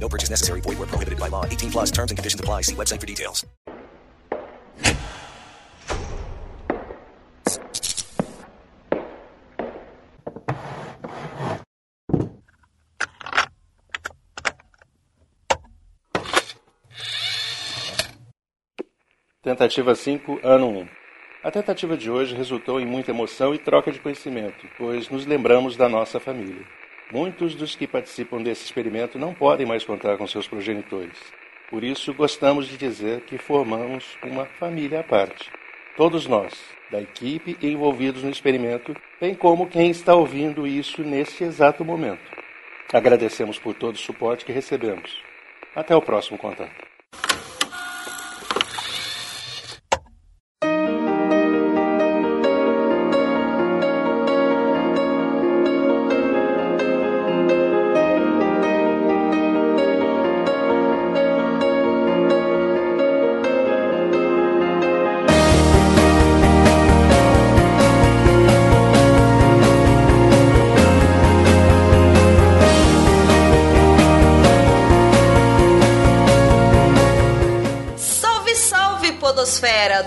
No purchase necessary. Void where prohibited by law. 18 plus terms and conditions apply. See website for details. Tentativa 5, ano 1. A tentativa de hoje resultou em muita emoção e troca de conhecimento, pois nos lembramos da nossa família. Muitos dos que participam desse experimento não podem mais contar com seus progenitores. Por isso, gostamos de dizer que formamos uma família à parte. Todos nós, da equipe envolvidos no experimento, bem como quem está ouvindo isso nesse exato momento. Agradecemos por todo o suporte que recebemos. Até o próximo contato.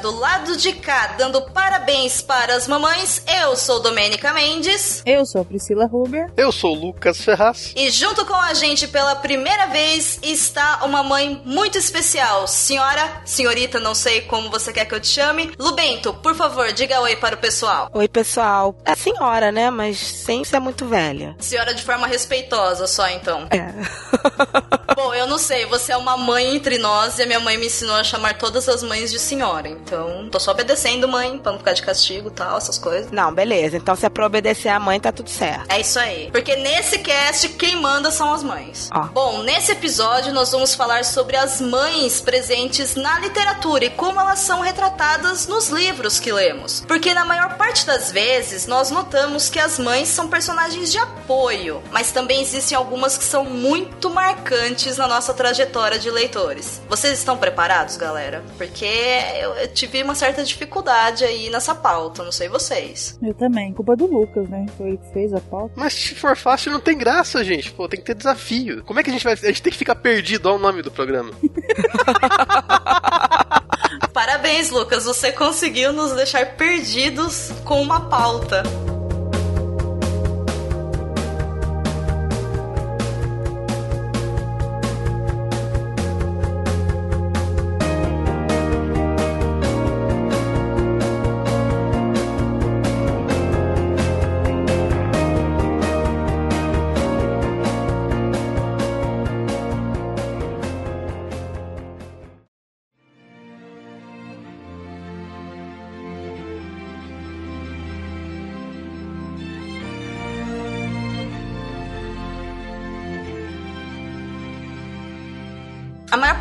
Do lado de cá, dando parabéns para as mamães, eu sou Domênica Mendes. Eu sou a Priscila Huber. Eu sou o Lucas Ferraz. E junto com a gente pela primeira vez está uma mãe muito especial. Senhora, senhorita, não sei como você quer que eu te chame. Lubento, por favor, diga oi para o pessoal. Oi, pessoal. É senhora, né? Mas sem ser muito velha. Senhora de forma respeitosa só, então. É. Bom, eu não sei, você é uma mãe entre nós e a minha mãe me ensinou a chamar todas as mães de senhora. Então, tô só obedecendo, mãe, pra não ficar de castigo e tal, essas coisas. Não, beleza. Então, se é pra obedecer a mãe, tá tudo certo. É isso aí. Porque nesse cast, quem manda são as mães. Ó. Bom, nesse episódio nós vamos falar sobre as mães presentes na literatura e como elas são retratadas nos livros que lemos. Porque na maior parte das vezes nós notamos que as mães são personagens de apoio, mas também existem algumas que são muito marcantes na nossa trajetória de leitores. Vocês estão preparados, galera? Porque eu, eu tive uma certa dificuldade aí nessa pauta, não sei vocês. Eu também. Culpa do Lucas, né? Foi que fez a pauta. Mas se for fácil, não tem graça, gente. Pô, tem que ter desafio. Como é que a gente vai. A gente tem que ficar perdido ao nome do programa. Parabéns, Lucas. Você conseguiu nos deixar perdidos com uma pauta.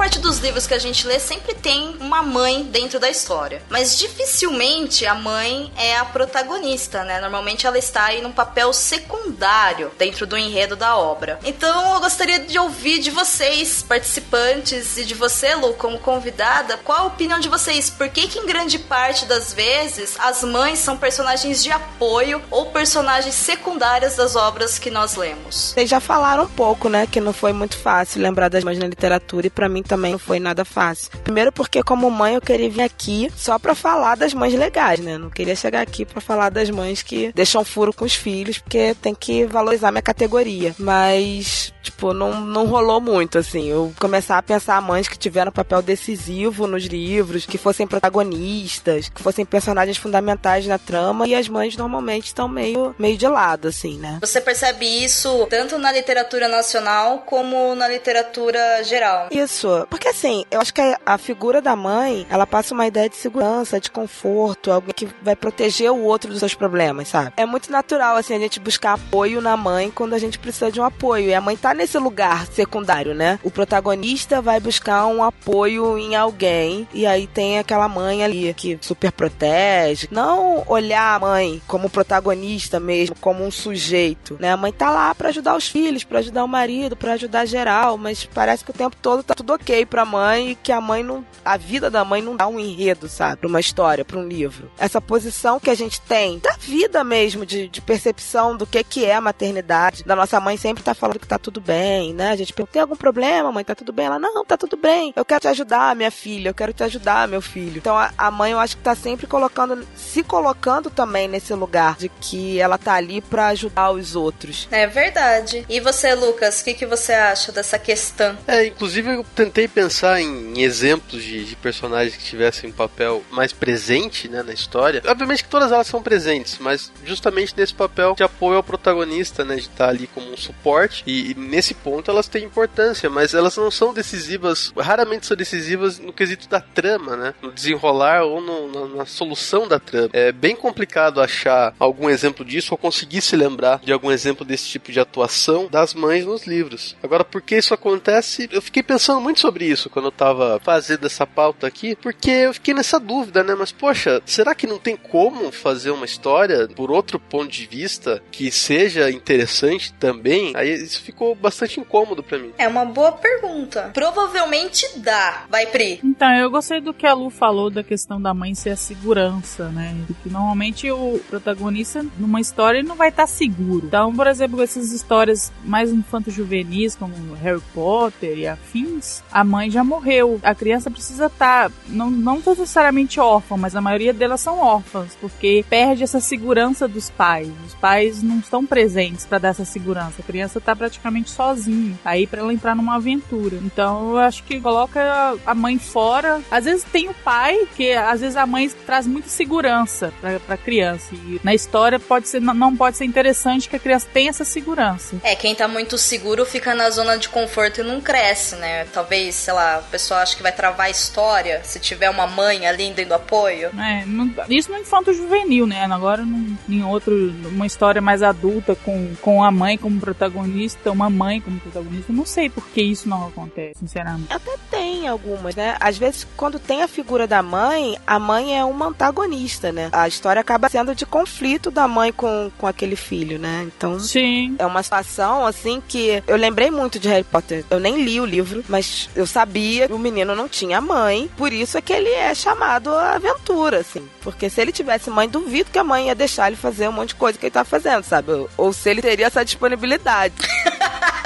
Parte dos livros que a gente lê sempre tem uma mãe dentro da história. Mas dificilmente a mãe é a protagonista, né? Normalmente ela está aí num papel secundário dentro do enredo da obra. Então eu gostaria de ouvir de vocês, participantes, e de você, Lu, como convidada, qual a opinião de vocês? Por que, que em grande parte das vezes as mães são personagens de apoio ou personagens secundárias das obras que nós lemos? Vocês já falaram um pouco, né? Que não foi muito fácil lembrar das mães na literatura e para mim também não foi nada fácil. Primeiro porque como mãe eu queria vir aqui só para falar das mães legais, né? Não queria chegar aqui para falar das mães que deixam furo com os filhos, porque tem que valorizar minha categoria. Mas, tipo, não, não rolou muito, assim. Eu começar a pensar mães que tiveram papel decisivo nos livros, que fossem protagonistas, que fossem personagens fundamentais na trama, e as mães normalmente estão meio, meio de lado, assim, né? Você percebe isso tanto na literatura nacional como na literatura geral. Isso. Porque assim, eu acho que a, figura da mãe, ela passa uma ideia de segurança, de conforto, alguém que vai proteger o outro dos seus problemas, sabe? É muito natural, assim, a gente buscar apoio na mãe quando a gente precisa de um apoio. E a mãe tá nesse lugar secundário, né? O protagonista vai buscar um apoio em alguém. E aí tem aquela mãe ali que super protege. Não olhar a mãe como protagonista mesmo, como um sujeito, né? A mãe tá lá para ajudar os filhos, para ajudar o marido, para ajudar geral, mas parece que o tempo todo tá tudo ok pra mãe e que a mãe não. A vida da mãe não dá um enredo, sabe? Pra uma história, pra um livro. Essa posição que a gente tem da vida mesmo, de, de percepção do que, que é a maternidade. Da nossa mãe sempre tá falando que tá tudo bem, né? A gente pergunta: tem algum problema, mãe? Tá tudo bem? Ela, não, tá tudo bem. Eu quero te ajudar, minha filha. Eu quero te ajudar, meu filho. Então a, a mãe, eu acho que tá sempre colocando, se colocando também nesse lugar de que ela tá ali para ajudar os outros. É verdade. E você, Lucas, o que, que você acha dessa questão? É, inclusive eu tentei pensar em, em exemplos de, de, personagens que tivessem um papel mais presente né, na história. Obviamente que todas elas são presentes, mas justamente nesse papel de apoio ao protagonista, né, de estar ali como um suporte. E, e nesse ponto elas têm importância, mas elas não são decisivas, raramente são decisivas no quesito da trama, né? No desenrolar ou no, na, na solução da trama. É bem complicado achar algum exemplo disso ou conseguir se lembrar de algum exemplo desse tipo de atuação das mães nos livros. Agora, por que isso acontece? Eu fiquei pensando muito sobre isso quando eu tava fazendo essa pauta aqui, porque eu fiquei nessa dúvida, né? Mas, poxa, será que não tem como fazer uma história por outro ponto de vista que seja interessante também? Aí isso ficou bastante incômodo para mim. É uma boa pergunta. Provavelmente dá. Vai, Pri. Então, eu gostei do que a Lu falou da questão da mãe ser a segurança, né? Que normalmente o protagonista numa história não vai estar tá seguro. Então, por exemplo, essas histórias mais infanto-juvenis, como Harry Potter e afins, a mãe já morreu. A criança precisa estar, tá, não, não necessariamente órfã, mas a maioria delas são órfãs, porque perde essa segurança dos pais. Os pais não estão presentes para dar essa segurança. A criança está praticamente sozinha, aí para ela entrar numa aventura. Então, eu acho que coloca a mãe fora. Às vezes tem o pai, que às vezes a mãe traz muita segurança para a criança. E na história pode ser, não pode ser interessante que a criança tenha essa segurança. É, quem tá muito seguro fica na zona de conforto e não cresce, né? Talvez, sei lá, o pessoal acha que vai travar a história se tiver uma mãe ali dando apoio. É, não, isso no infanto juvenil, né? Agora em outro, uma história mais adulta com, com a mãe como protagonista, uma mãe como protagonista, não sei por que isso não acontece, sinceramente. Até tem algumas, né? Às vezes, quando tem a figura da mãe, a mãe é uma antagonista, né? A história acaba sendo de conflito da mãe com, com aquele filho, né? Então, Sim. é uma situação, assim, que eu lembrei muito de Harry Potter. Eu nem li o livro, mas eu sabia que o menino não tinha mãe, por isso é que ele é chamado a aventura, assim. Porque se ele tivesse mãe, duvido que a mãe ia deixar ele fazer um monte de coisa que ele tá fazendo, sabe? Ou se ele teria essa disponibilidade.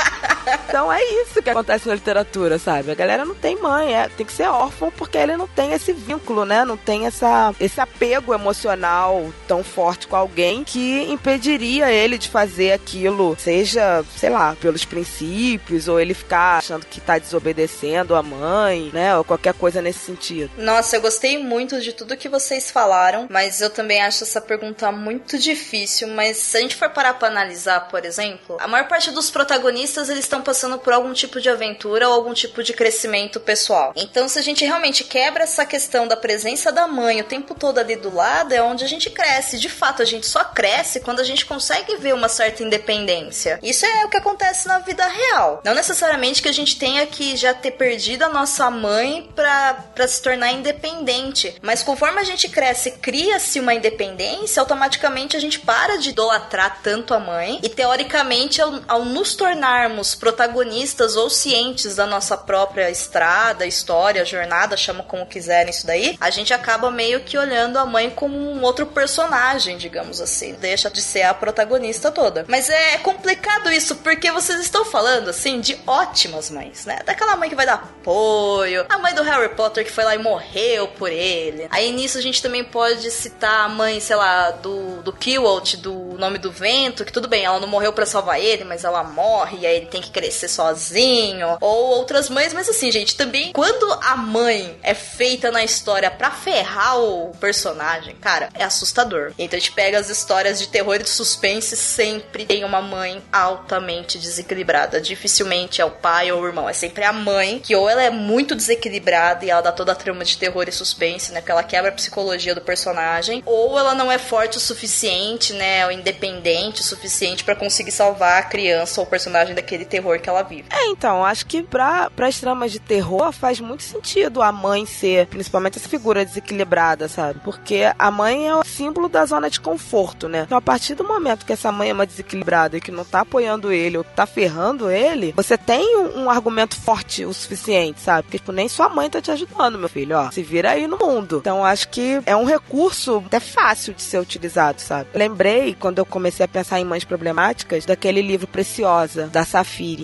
Então é isso que acontece na literatura, sabe? A galera não tem mãe, é, tem que ser órfão porque ele não tem esse vínculo, né? Não tem essa, esse apego emocional tão forte com alguém que impediria ele de fazer aquilo, seja, sei lá, pelos princípios, ou ele ficar achando que tá desobedecendo a mãe, né? Ou qualquer coisa nesse sentido. Nossa, eu gostei muito de tudo que vocês falaram, mas eu também acho essa pergunta muito difícil. Mas se a gente for parar pra analisar, por exemplo, a maior parte dos protagonistas eles estão passando por algum tipo de aventura ou algum tipo de crescimento pessoal. Então, se a gente realmente quebra essa questão da presença da mãe o tempo todo ali do lado, é onde a gente cresce. De fato, a gente só cresce quando a gente consegue ver uma certa independência. Isso é o que acontece na vida real. Não necessariamente que a gente tenha que já ter perdido a nossa mãe para se tornar independente, mas conforme a gente cresce, cria-se uma independência, automaticamente a gente para de idolatrar tanto a mãe e teoricamente ao, ao nos tornarmos protagonistas ou cientes da nossa própria estrada, história, jornada, chama como quiserem isso daí, a gente acaba meio que olhando a mãe como um outro personagem, digamos assim. Deixa de ser a protagonista toda. Mas é complicado isso, porque vocês estão falando, assim, de ótimas mães, né? Daquela mãe que vai dar apoio, a mãe do Harry Potter que foi lá e morreu por ele. Aí nisso a gente também pode citar a mãe, sei lá, do, do Kiwalt, do Nome do Vento, que tudo bem, ela não morreu para salvar ele, mas ela morre e aí ele tem que crescer sozinho. Ou outras mães, mas assim, gente, também quando a mãe é feita na história para ferrar o personagem, cara, é assustador. Então a gente pega as histórias de terror e de suspense, sempre tem uma mãe altamente desequilibrada. Dificilmente é o pai ou o irmão, é sempre a mãe, que ou ela é muito desequilibrada e ela dá toda a trama de terror e suspense, né? Porque ela quebra a psicologia do personagem, ou ela não é forte o suficiente, né? Ou independente o suficiente para conseguir salvar a criança ou o personagem daquele terror que ela vive. É, então, acho que pra, as tramas de terror faz muito sentido a mãe ser, principalmente essa figura desequilibrada, sabe? Porque a mãe é o símbolo da zona de conforto, né? Então, a partir do momento que essa mãe é uma desequilibrada e que não tá apoiando ele ou tá ferrando ele, você tem um, um argumento forte o suficiente, sabe? Porque, tipo, nem sua mãe tá te ajudando, meu filho, ó. Se vira aí no mundo. Então, acho que é um recurso até fácil de ser utilizado, sabe? Lembrei, quando eu comecei a pensar em mães problemáticas, daquele livro Preciosa, da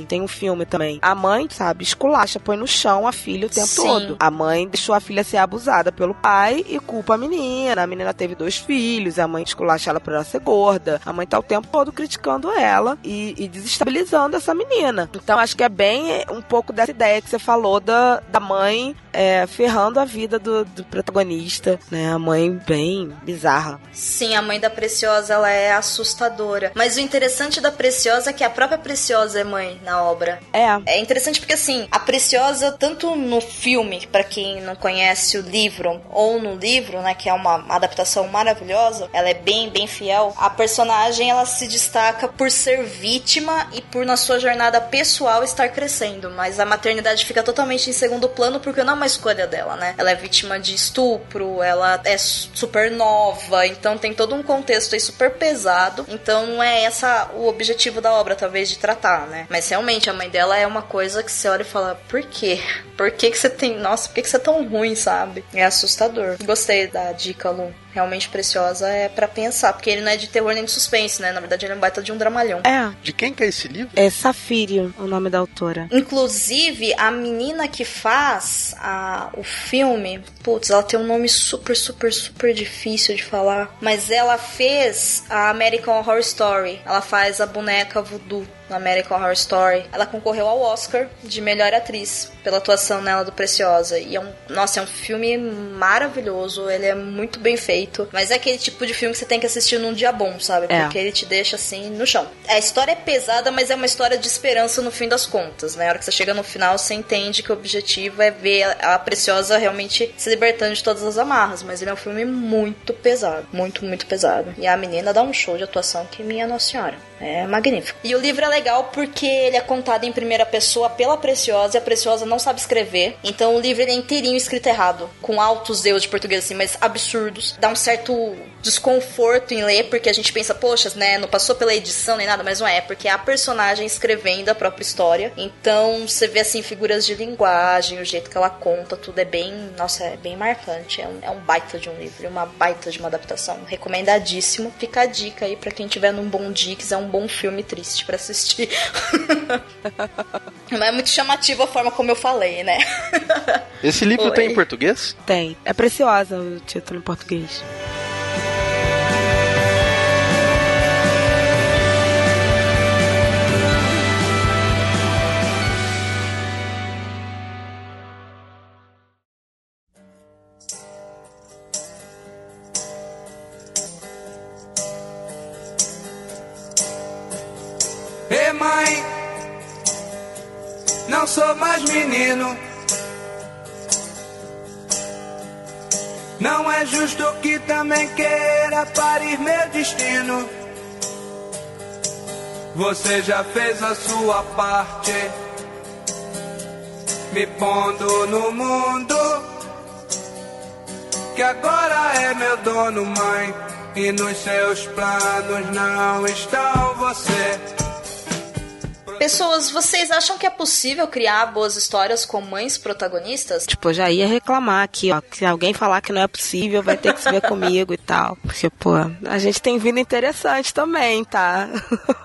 Tem um filme também. A mãe, sabe, esculacha, põe no chão a filha o tempo Sim. todo. A mãe deixou a filha ser abusada pelo pai e culpa a menina. A menina teve dois filhos, a mãe esculacha ela por ela ser gorda. A mãe tá o tempo todo criticando ela e, e desestabilizando essa menina. Então, acho que é bem um pouco dessa ideia que você falou da, da mãe é, ferrando a vida do, do, protagonista, né? A mãe bem bizarra. Sim, a mãe da Preciosa, ela é assustadora. Mas o interessante da Preciosa é que a própria Preciosa é mãe na obra. É. É interessante porque, assim, a Preciosa, tanto no filme, para quem não conhece o livro, ou no livro, né, que é uma adaptação maravilhosa, ela é bem, bem fiel. A personagem, ela se destaca por ser vítima e por, na sua jornada pessoal, estar crescendo. Mas a maternidade fica totalmente em segundo plano porque não uma escolha dela, né? Ela é vítima de estupro, ela é super nova, então tem todo um contexto aí super pesado. Então não é essa o objetivo da obra, talvez, de tratar, né? Mas realmente a mãe dela é uma coisa que você olha e fala: por quê? Por que, que você tem. Nossa, por que, que você é tão ruim, sabe? É assustador. Gostei da dica, Lu realmente preciosa é para pensar, porque ele não é de terror nem de suspense, né? Na verdade, ele é um baita de um dramalhão. É. De quem que é esse livro? É Safírio, o nome da autora. Inclusive, a menina que faz a, o filme, putz, ela tem um nome super, super, super difícil de falar, mas ela fez a American Horror Story. Ela faz a boneca voodoo no American Horror Story. Ela concorreu ao Oscar de melhor atriz pela atuação nela do Preciosa. E é um, nossa, é um filme maravilhoso, ele é muito bem feito, mas é aquele tipo de filme que você tem que assistir num dia bom, sabe? É. Porque ele te deixa assim no chão. A história é pesada, mas é uma história de esperança no fim das contas, né? A hora que você chega no final, você entende que o objetivo é ver a, a Preciosa realmente se libertando de todas as amarras, mas ele é um filme muito pesado, muito, muito pesado. E a menina dá um show de atuação que minha nossa senhora. É magnífico. E o livro é legal porque ele é contado em primeira pessoa pela Preciosa e a Preciosa não sabe escrever. Então o livro é inteirinho escrito errado, com altos erros de português assim, mas absurdos. Dá um certo desconforto em ler porque a gente pensa, poxa, né, não passou pela edição nem nada, mas não é, porque é a personagem escrevendo a própria história. Então você vê assim figuras de linguagem, o jeito que ela conta, tudo é bem, nossa, é bem marcante. É um, é um baita de um livro, uma baita de uma adaptação. Recomendadíssimo. Fica a dica aí para quem tiver num bom dia, quiser um bom filme triste para assistir. Mas é muito chamativa a forma como eu falei, né? Esse livro Oi. tem em português? Tem. É preciosa o título em português. Não sou mais menino. Não é justo que também queira parir meu destino. Você já fez a sua parte, me pondo no mundo. Que agora é meu dono, mãe. E nos seus planos não estão você. Pessoas, vocês acham que é possível criar boas histórias com mães protagonistas? Tipo, eu já ia reclamar aqui, ó. Se alguém falar que não é possível, vai ter que se ver comigo e tal. Porque, pô, a gente tem vida interessante também, tá?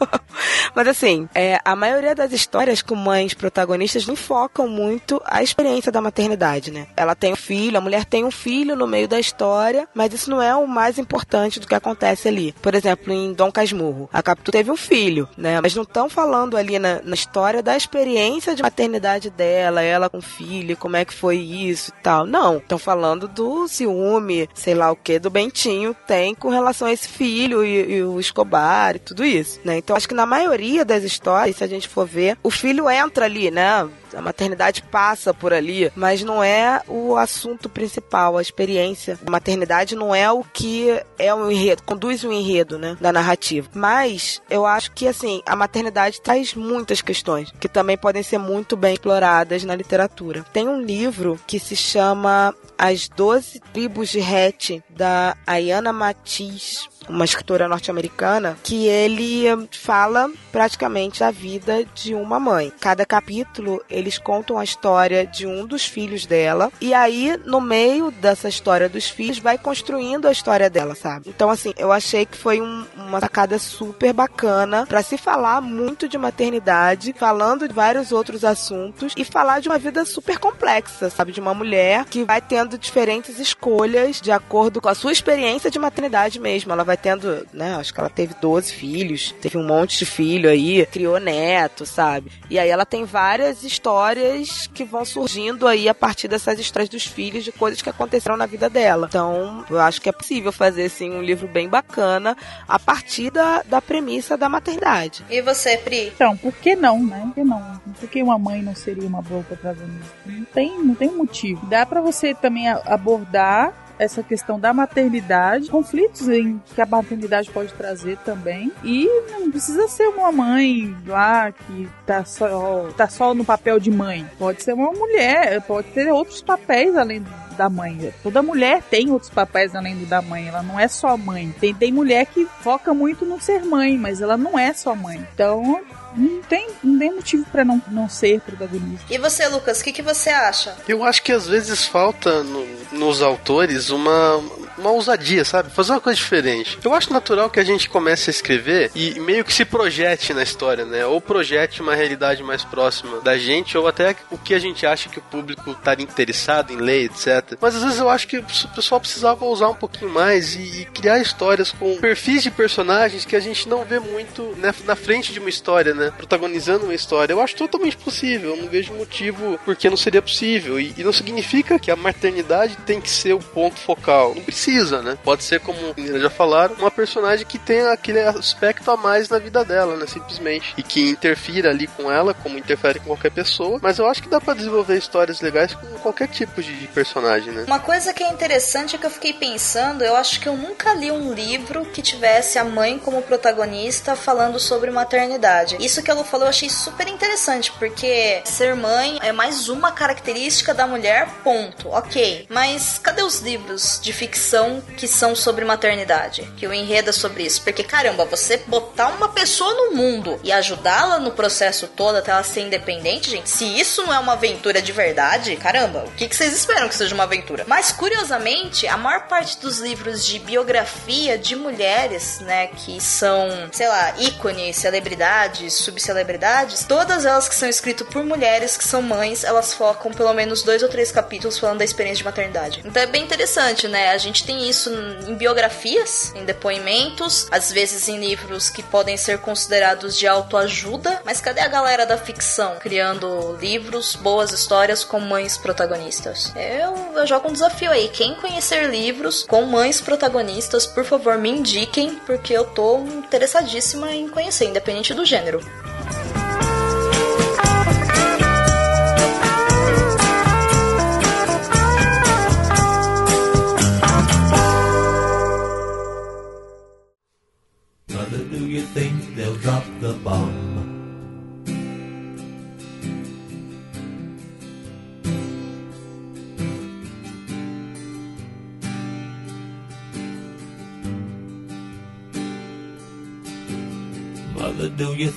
Mas assim, é, a maioria das histórias com mães protagonistas não focam muito a experiência da maternidade, né? Ela tem um filho, a mulher tem um filho no meio da história, mas isso não é o mais importante do que acontece ali. Por exemplo, em Dom Casmurro, a Capitu teve um filho, né? Mas não estão falando ali na, na, história da experiência de maternidade dela, ela com o filho, como é que foi isso e tal. Não, estão falando do ciúme, sei lá o que, do Bentinho tem com relação a esse filho e, e o Escobar e tudo isso, né? Então acho que na maioria das histórias, se a gente for ver, o filho entra ali, né? A maternidade passa por ali, mas não é o assunto principal. A experiência da maternidade não é o que é o enredo, conduz o enredo, né, da narrativa. Mas eu acho que assim, a maternidade traz muitas questões que também podem ser muito bem exploradas na literatura. Tem um livro que se chama As Doze Tribos de Het, da Ayana Matiz uma escritora norte-americana, que ele fala praticamente a vida de uma mãe. Cada capítulo eles contam a história de um dos filhos dela e aí no meio dessa história dos filhos vai construindo a história dela, sabe? Então assim, eu achei que foi um, uma sacada super bacana para se falar muito de maternidade, falando de vários outros assuntos e falar de uma vida super complexa, sabe? De uma mulher que vai tendo diferentes escolhas de acordo com a sua experiência de maternidade mesmo. Ela vai tendo, né? Acho que ela teve 12 filhos, teve um monte de filho aí, criou neto, sabe? E aí ela tem várias histórias que vão surgindo aí a partir dessas histórias dos filhos, de coisas que aconteceram na vida dela. Então, eu acho que é possível fazer, assim, um livro bem bacana a partir da, da premissa da maternidade. E você, Pri? Então, por que não, né? Por que não? Por que uma mãe não seria uma boa protagonista? Não tem, não tem motivo. Dá para você também abordar essa questão da maternidade, conflitos em que a maternidade pode trazer também. E não precisa ser uma mãe lá que tá só, tá só no papel de mãe. Pode ser uma mulher, pode ter outros papéis além da mãe. Toda mulher tem outros papéis além do da mãe. Ela não é só mãe. Tem, tem mulher que foca muito no ser mãe, mas ela não é só mãe. Então não tem, não tem motivo para não, não ser protagonista. E você, Lucas, o que, que você acha? Eu acho que às vezes falta no, nos autores uma, uma ousadia, sabe? Fazer uma coisa diferente. Eu acho natural que a gente comece a escrever e meio que se projete na história, né? Ou projete uma realidade mais próxima da gente, ou até o que a gente acha que o público estaria interessado em ler, etc. Mas às vezes eu acho que o pessoal precisava usar um pouquinho mais e, e criar histórias com perfis de personagens que a gente não vê muito né, na frente de uma história, né? Protagonizando uma história. Eu acho totalmente possível. Eu não vejo motivo porque não seria possível. E, e não significa que a maternidade tem que ser o ponto focal. Não precisa, né? Pode ser, como já falaram, uma personagem que tenha aquele aspecto a mais na vida dela, né? Simplesmente. E que interfira ali com ela, como interfere com qualquer pessoa. Mas eu acho que dá para desenvolver histórias legais com qualquer tipo de personagem, né? Uma coisa que é interessante é que eu fiquei pensando, eu acho que eu nunca li um livro que tivesse a mãe como protagonista falando sobre maternidade. Isso que ela falou eu achei super interessante, porque ser mãe é mais uma característica da mulher, ponto. Ok. Mas cadê os livros de ficção que são sobre maternidade? Que o enredo é sobre isso? Porque, caramba, você botar uma pessoa no mundo e ajudá-la no processo todo até ela ser independente, gente, se isso não é uma aventura de verdade, caramba, o que, que vocês esperam que seja uma aventura? Mas, curiosamente, a maior parte dos livros de biografia de mulheres, né, que são, sei lá, ícones, celebridades, subcelebridades, todas elas que são escritas por mulheres que são mães, elas focam pelo menos dois ou três capítulos falando da experiência de maternidade. Então é bem interessante, né? A gente tem isso em biografias, em depoimentos, às vezes em livros que podem ser considerados de autoajuda, mas cadê a galera da ficção criando livros, boas histórias com mães protagonistas? Eu, eu jogo um desafio aí. Quem conhecer livros com mães protagonistas, por favor, me indiquem, porque eu tô interessadíssima em conhecer, independente do gênero.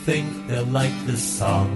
Think they'll like this song?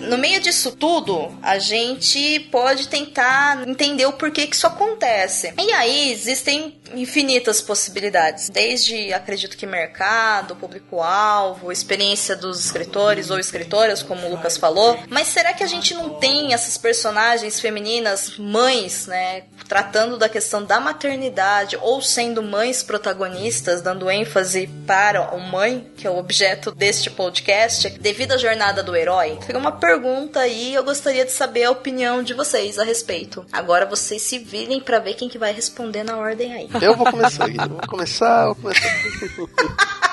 No meio disso tudo, a gente pode tentar entender o porquê que isso acontece. E aí existem infinitas possibilidades, desde acredito que mercado, público-alvo, experiência dos escritores ou escritoras, como o Lucas falou. Mas será que a gente não tem essas personagens femininas, mães, né, tratando da questão da maternidade ou sendo mães protagonistas, dando ênfase para o mãe, que é o objeto deste podcast, devido à jornada do herói? Fica uma pergunta aí, eu gostaria de saber a opinião de vocês a respeito. Agora vocês se virem para ver quem que vai responder na ordem aí. Eu vou começar, Eu vou começar, vou começar.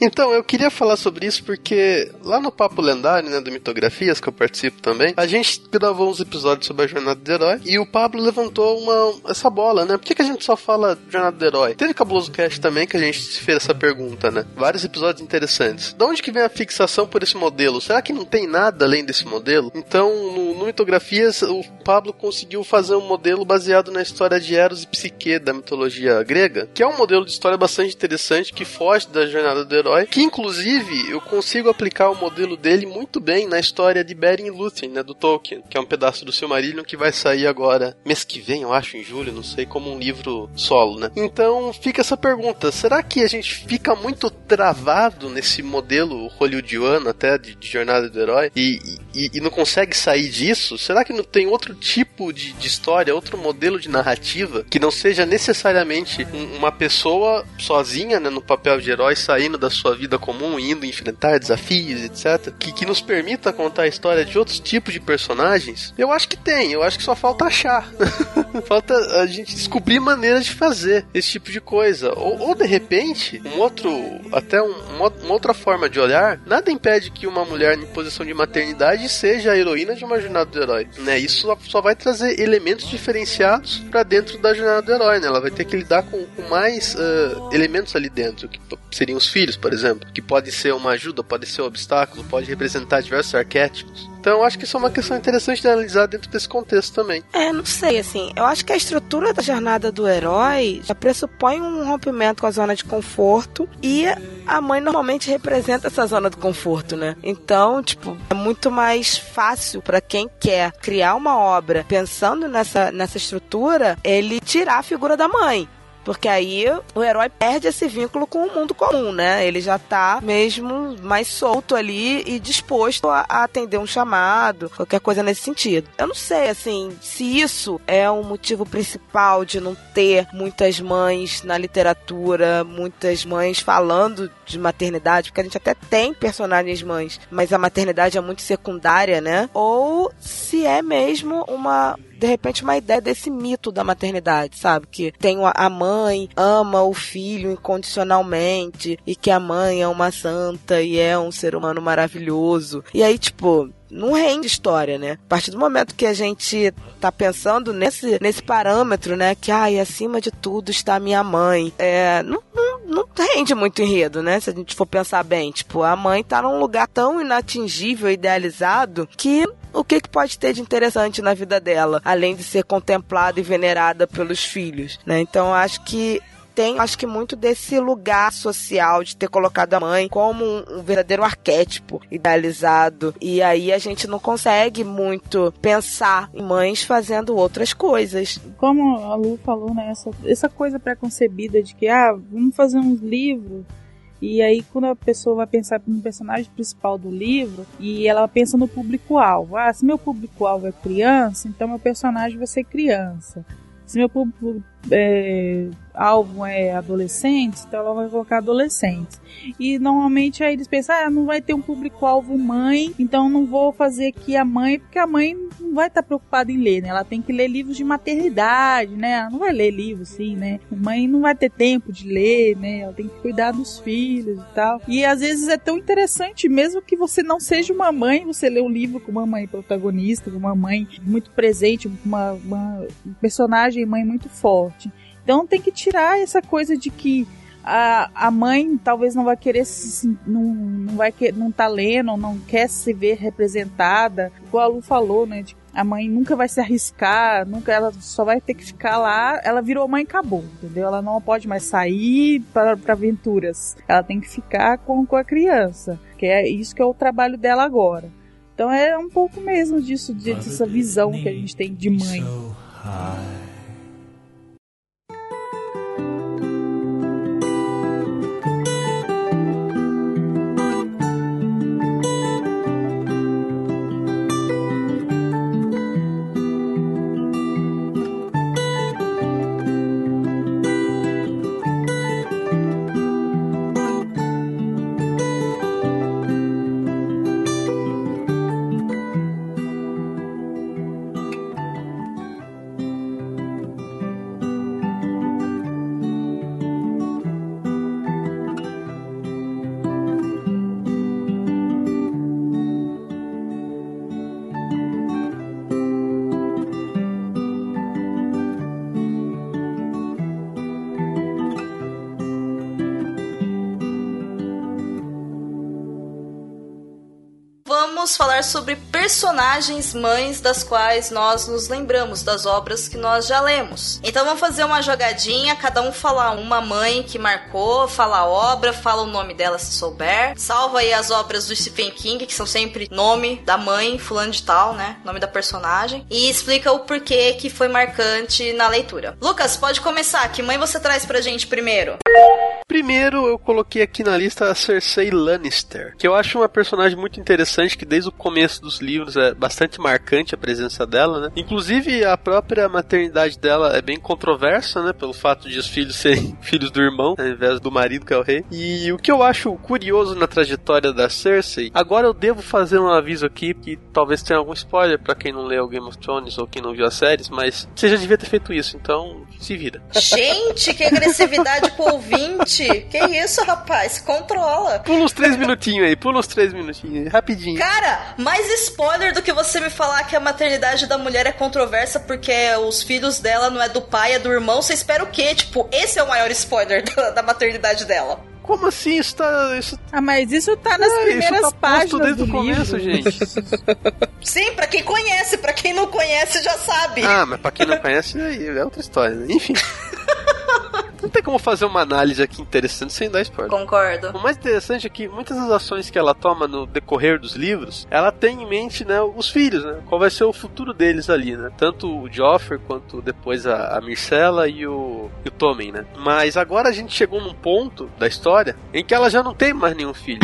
Então, eu queria falar sobre isso porque lá no Papo Lendário, né, do Mitografias, que eu participo também, a gente gravou uns episódios sobre a Jornada do Herói e o Pablo levantou uma, essa bola, né? Por que, que a gente só fala Jornada do Herói? Teve Cabuloso Cast também que a gente fez essa pergunta, né? Vários episódios interessantes. De onde que vem a fixação por esse modelo? Será que não tem nada além desse modelo? Então, no, no Mitografias, o Pablo conseguiu fazer um modelo baseado na história de Eros e Psique da mitologia grega, que é um modelo de história bastante interessante que foge da Jornada do Herói herói, que inclusive eu consigo aplicar o modelo dele muito bem na história de Beren e Lúthien, né, do Tolkien, que é um pedaço do Silmarillion que vai sair agora mês que vem, eu acho, em julho, não sei, como um livro solo, né? Então fica essa pergunta, será que a gente fica muito travado nesse modelo hollywoodiano até de, de jornada do herói e, e, e, não consegue sair disso? Será que não tem outro tipo de, de história, outro modelo de narrativa que não seja necessariamente um, uma pessoa sozinha, né, no papel de herói, saindo da sua vida comum, indo enfrentar desafios, etc., que, que nos permita contar a história de outros tipos de personagens, eu acho que tem, eu acho que só falta achar. falta a gente descobrir maneiras de fazer esse tipo de coisa. Ou, ou de repente, um outro, até um, uma, outra forma de olhar, nada impede que uma mulher em posição de maternidade seja a heroína de uma jornada do herói. Né? Isso só vai trazer elementos diferenciados para dentro da jornada do herói. Né? Ela vai ter que lidar com, com mais uh, elementos ali dentro, que seriam os filhos, por exemplo, que pode ser uma ajuda, pode ser um obstáculo, pode representar diversos arquétipos. Então, acho que isso é uma questão interessante de analisar dentro desse contexto também. É, não sei, assim, eu acho que a estrutura da jornada do herói já pressupõe um rompimento com a zona de conforto e a mãe normalmente representa essa zona de conforto, né? Então, tipo, é muito mais fácil para quem quer criar uma obra pensando nessa, nessa estrutura, ele tirar a figura da mãe. Porque aí o herói perde esse vínculo com o mundo comum, né? Ele já tá mesmo mais solto ali e disposto a, a atender um chamado, qualquer coisa nesse sentido. Eu não sei, assim, se isso é um motivo principal de não ter muitas mães na literatura, muitas mães falando de maternidade, porque a gente até tem personagens mães, mas a maternidade é muito secundária, né? Ou se é mesmo uma de repente, uma ideia desse mito da maternidade, sabe? Que tem a mãe ama o filho incondicionalmente e que a mãe é uma santa e é um ser humano maravilhoso. E aí, tipo, não rende história, né? A partir do momento que a gente tá pensando nesse, nesse parâmetro, né? Que, ai, acima de tudo está minha mãe. É, não, não, não rende muito enredo, né? Se a gente for pensar bem. Tipo, a mãe tá num lugar tão inatingível, idealizado, que o que, que pode ter de interessante na vida dela, além de ser contemplada e venerada pelos filhos, né? Então, acho que tem, acho que muito desse lugar social de ter colocado a mãe como um, um, verdadeiro arquétipo idealizado. E aí a gente não consegue muito pensar em mães fazendo outras coisas. Como a Lu falou, né? Essa, essa coisa preconcebida de que, ah, vamos fazer uns livros. E aí, quando a pessoa vai pensar no personagem principal do livro, e ela pensa no público-alvo. Ah, se meu público-alvo é criança, então meu personagem vai ser criança. Se meu público é, alvo é adolescentes, então ela vai colocar adolescentes. E normalmente aí eles pensam, ah, não vai ter um público-alvo mãe, então não vou fazer aqui a mãe, porque a mãe não vai estar tá preocupada em ler, né? Ela tem que ler livros de maternidade, né? Ela não vai ler livros assim, né? A mãe não vai ter tempo de ler, né? Ela tem que cuidar dos filhos e tal. E às vezes é tão interessante, mesmo que você não seja uma mãe, você lê um livro com uma mãe protagonista, com uma mãe muito presente, uma, uma um personagem mãe muito forte. Então tem que tirar essa coisa de que a, a mãe talvez não vai querer se, não, não vai que, não tá lendo, não quer se ver representada. Igual a Lu falou, né? De, a mãe nunca vai se arriscar, nunca ela só vai ter que ficar lá. Ela virou mãe e acabou, entendeu? Ela não pode mais sair para, aventuras. Ela tem que ficar com, com a criança, que é isso que é o trabalho dela agora. Então é um pouco mesmo disso, de, dessa visão que a gente tem de mãe. Vamos falar sobre personagens mães das quais nós nos lembramos das obras que nós já lemos. Então vamos fazer uma jogadinha, cada um falar uma mãe que marcou, fala a obra, fala o nome dela se souber. Salva aí as obras do Stephen King, que são sempre nome da mãe, fulano de tal, né? Nome da personagem. E explica o porquê que foi marcante na leitura. Lucas, pode começar. Que mãe você traz pra gente primeiro? Primeiro, eu coloquei aqui na lista a Cersei Lannister, que eu acho uma personagem muito interessante, que desde o começo dos livros é bastante marcante a presença dela, né? Inclusive, a própria maternidade dela é bem controversa, né? Pelo fato de os filhos serem filhos do irmão, ao invés do marido, que é o rei. E o que eu acho curioso na trajetória da Cersei, agora eu devo fazer um aviso aqui, que talvez tenha algum spoiler para quem não leu Game of Thrones ou quem não viu as séries, mas você já devia ter feito isso, então se vira. Gente, que agressividade pro ouvinte! Que isso, rapaz? Controla. Pula uns três minutinhos aí, pula uns três minutinhos rapidinho. Cara, mais spoiler do que você me falar que a maternidade da mulher é controversa porque os filhos dela não é do pai, é do irmão. Você espera o quê? Tipo, esse é o maior spoiler da, da maternidade dela. Como assim? Isso tá. Isso... Ah, mas isso tá nas É, primeiras isso tá páginas desde do o começo, livro. gente. Sim, pra quem conhece, pra quem não conhece já sabe. Ah, mas pra quem não conhece, é outra história, né? Enfim. Não tem como fazer uma análise aqui interessante sem dar spoiler. Concordo. O mais interessante é que muitas das ações que ela toma no decorrer dos livros, ela tem em mente, né, os filhos, né? Qual vai ser o futuro deles ali, né? Tanto o Joffrey quanto depois a, a Myrcella e o, e o Tommen, né? Mas agora a gente chegou num ponto da história em que ela já não tem mais nenhum filho.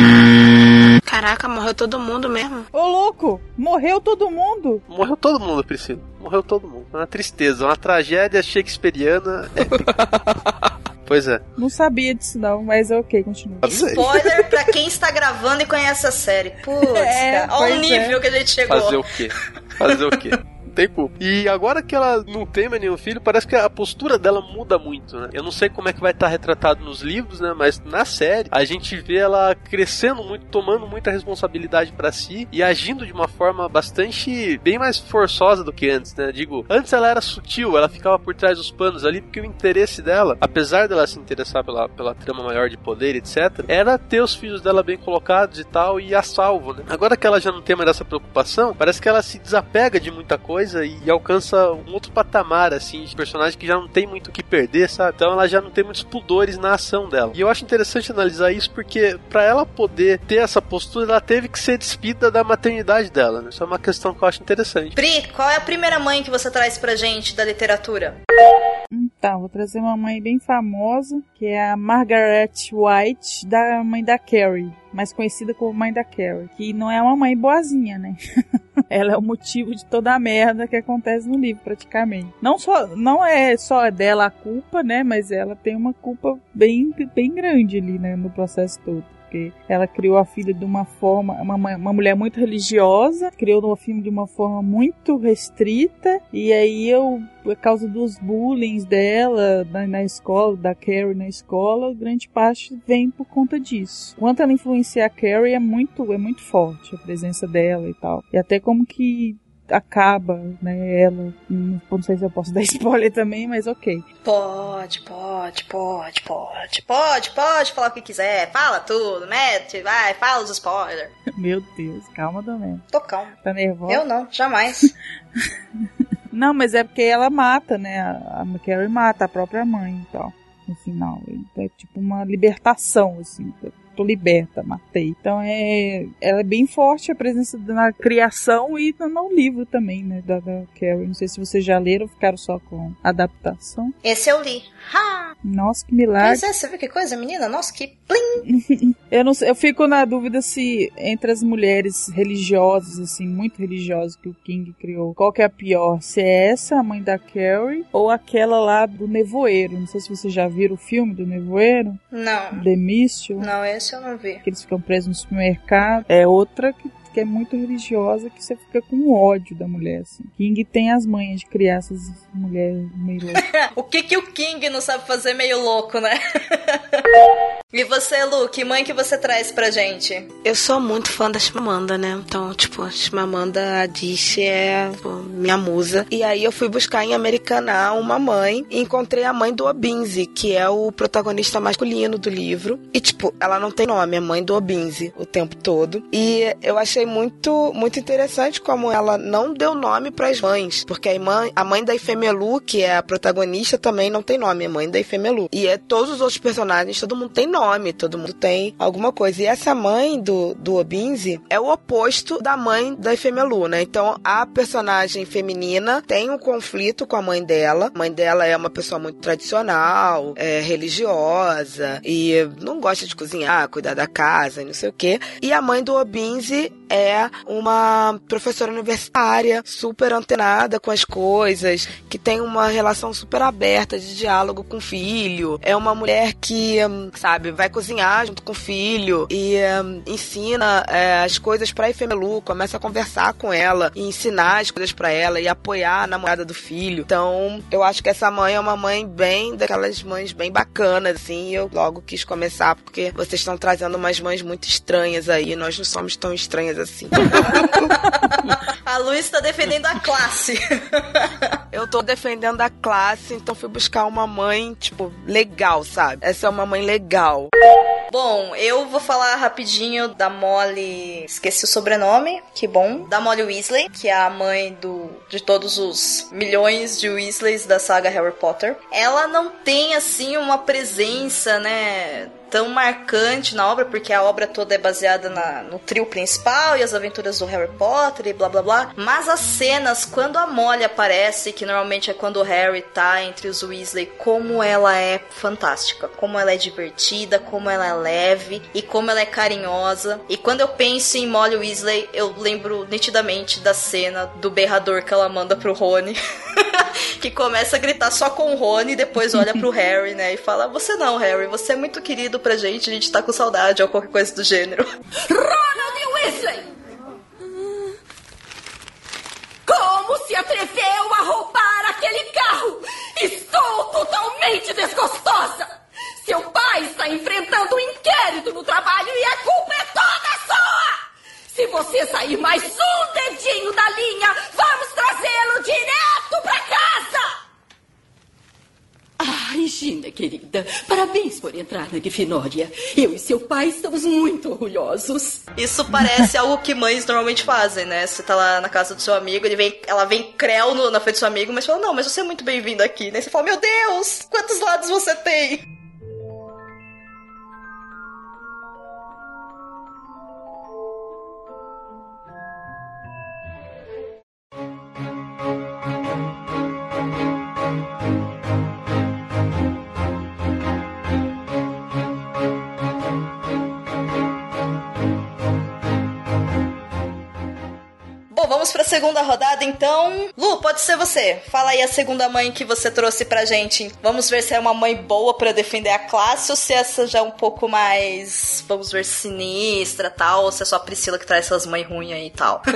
Caraca, morreu todo mundo mesmo. Ô, louco! Morreu todo mundo! Morreu todo mundo, Priscila. Morreu todo mundo. Uma tristeza, uma tragédia shakespeariana épica. pois é. Não sabia disso não, mas ok, continua. Spoiler pra quem está gravando e conhece a série. Putz, É. Olha o é. nível que a gente chegou. Fazer o quê? Fazer o quê? Tem culpa. E agora que ela não tem mais nenhum filho, parece que a postura dela muda muito, né? Eu não sei como é que vai estar retratado nos livros, né? Mas na série, a gente vê ela crescendo muito, tomando muita responsabilidade pra si e agindo de uma forma bastante bem mais forçosa do que antes, né? Digo, antes ela era sutil, ela ficava por trás dos panos ali, porque o interesse dela, apesar dela se interessar pela, pela trama maior de poder, etc., era ter os filhos dela bem colocados e tal, e a salvo, né? Agora que ela já não tem mais essa preocupação, parece que ela se desapega de muita coisa e alcança um outro patamar, assim, de personagem que já não tem muito o que perder, sabe? Então ela já não tem muitos pudores na ação dela. E eu acho interessante analisar isso porque, para ela poder ter essa postura, ela teve que ser despida da maternidade dela, né? Isso é uma questão que eu acho interessante. Pri, qual é a primeira mãe que você traz pra gente da literatura? Então, vou trazer uma mãe bem famosa, que é a Margaret White, da mãe da Carrie, mais conhecida como mãe da Carrie, que não é uma mãe boazinha, né? Ela é o motivo de toda a merda que acontece no livro, praticamente. Não só, não é só dela a culpa, né? Mas ela tem uma culpa bem, bem grande ali, né? No processo todo porque ela criou a filha de uma forma, uma, uma mulher muito religiosa, criou o filho de uma forma muito restrita, e aí eu, por causa dos bullying dela na, na escola, da Carrie na escola, grande parte vem por conta disso. Quanto ela influencia a Carrie é muito, é muito forte, a presença dela e tal. E até como que acaba, né, ela. Não, não sei se eu posso dar spoiler também, mas ok. Pode, pode, pode, pode, pode, pode falar o que quiser. Fala tudo, mete, vai, fala os spoilers. Meu Deus, calma também. Tô calma. Tá nervosa? Eu não, jamais. Não, mas é porque ela mata, né? A Carrie mata a própria mãe e tal. No final. É tipo uma libertação, assim. Tô liberta, matei. Então é. Ela é bem forte a presença na criação e no, no livro também, né? Da, da Carrie. Não sei se vocês já leram ou ficaram só com adaptação. Esse eu li. Ha! Nossa, que milagre. Pois é, você viu que coisa, menina? Nossa, que plim! Eu não sei, eu fico na dúvida se entre as mulheres religiosas, assim, muito religiosas que o King criou, qual que é a pior? Se é essa, a mãe da Carrie, ou aquela lá do Nevoeiro. Não sei se vocês já viram o filme do Nevoeiro. Não. The Mission. Não, esse eu não vi. Que eles ficam presos no supermercado. É outra que, que é muito religiosa, que você fica com ódio da mulher, assim. King tem as manhas de criar essas mulheres meio loucas. o que que o King não sabe fazer meio louco, né? e você, Lu, que mãe que você traz pra gente? Eu sou muito fã da Chimamanda, né? Então, tipo, a Chimamanda Adichie é pô, minha musa. E aí eu fui buscar em Americana uma mãe e encontrei a mãe do Obinze, que é o protagonista masculino do livro. E, tipo, ela não tem nome, é mãe do Obinze o tempo todo. E eu achei muito, muito interessante como ela não deu nome pras mães. Porque a mãe, a mãe da Ifemelu, que é a protagonista, também não tem nome, é mãe da Ifemelu. E é todos os outros personagens, todo mundo tem nome, todo mundo tem alguma coisa. E essa mãe do, do Obinze é o oposto da mãe da Ifemelu, né? Então a personagem feminina tem um conflito com a mãe dela. A mãe dela é uma pessoa muito tradicional, é religiosa e não gosta de cozinhar, cuidar da casa não sei o quê. E a mãe do Obinze é uma professora universitária, super antenada com as coisas, que tem uma relação super aberta de diálogo com o filho. É uma mulher que, hum, sabe, vai cozinhar junto com o filho e hum, ensina é, as coisas pra Ifemelu, começa a conversar com ela e ensinar as coisas pra ela e apoiar a namorada do filho. Então, eu acho que essa mãe é uma mãe bem daquelas mães bem bacanas, assim, e eu logo quis começar porque vocês estão trazendo umas mães muito estranhas aí, nós não somos tão estranhas assim. A Lu está defendendo a classe. Eu tô defendendo a classe, então fui buscar uma mãe, tipo, legal, sabe? Essa é uma mãe legal. Bom, eu vou falar rapidinho da Molly. Esqueci o sobrenome, que bom. Da Molly Weasley, que é a mãe do, de todos os milhões de Weasleys da saga Harry Potter. Ela não tem, assim, uma presença, né? Tão marcante na obra, porque a obra toda é baseada na, no trio principal e as aventuras do Harry Potter e blá blá blá. Mas as cenas, quando a Molly aparece, que normalmente é quando o Harry tá entre os Weasley, como ela é fantástica, como ela é divertida, como ela é leve e como ela é carinhosa. E quando eu penso em Molly Weasley, eu lembro nitidamente da cena do berrador que ela manda pro Rony. que começa a gritar só com o Rony e depois olha pro Harry, né? E fala: Você não, Harry, você é muito querido pra gente, a gente tá com saudade, ou qualquer coisa do gênero. Ronald Weasley! Como se atreveu a roubar aquele carro? Estou totalmente desgostosa! Seu pai está enfrentando um inquérito no trabalho e a culpa é toda sua! Se você sair mais um dedinho da linha, vamos trazê-lo direto pra casa! Ai, Gina, querida, parabéns por entrar na Grifinória. Eu e seu pai estamos muito orgulhosos. Isso parece algo que mães normalmente fazem, né? Você tá lá na casa do seu amigo, ele vem, ela vem creu no, na frente do seu amigo, mas fala, não, mas você é muito bem-vindo aqui, né? Você fala, meu Deus, quantos lados você tem? Pra segunda rodada então. Lu, pode ser você. Fala aí a segunda mãe que você trouxe pra gente. Vamos ver se é uma mãe boa pra defender a classe ou se essa já é um pouco mais, vamos ver, sinistra tal, ou se é só a Priscila que traz essas mães ruins aí e tal.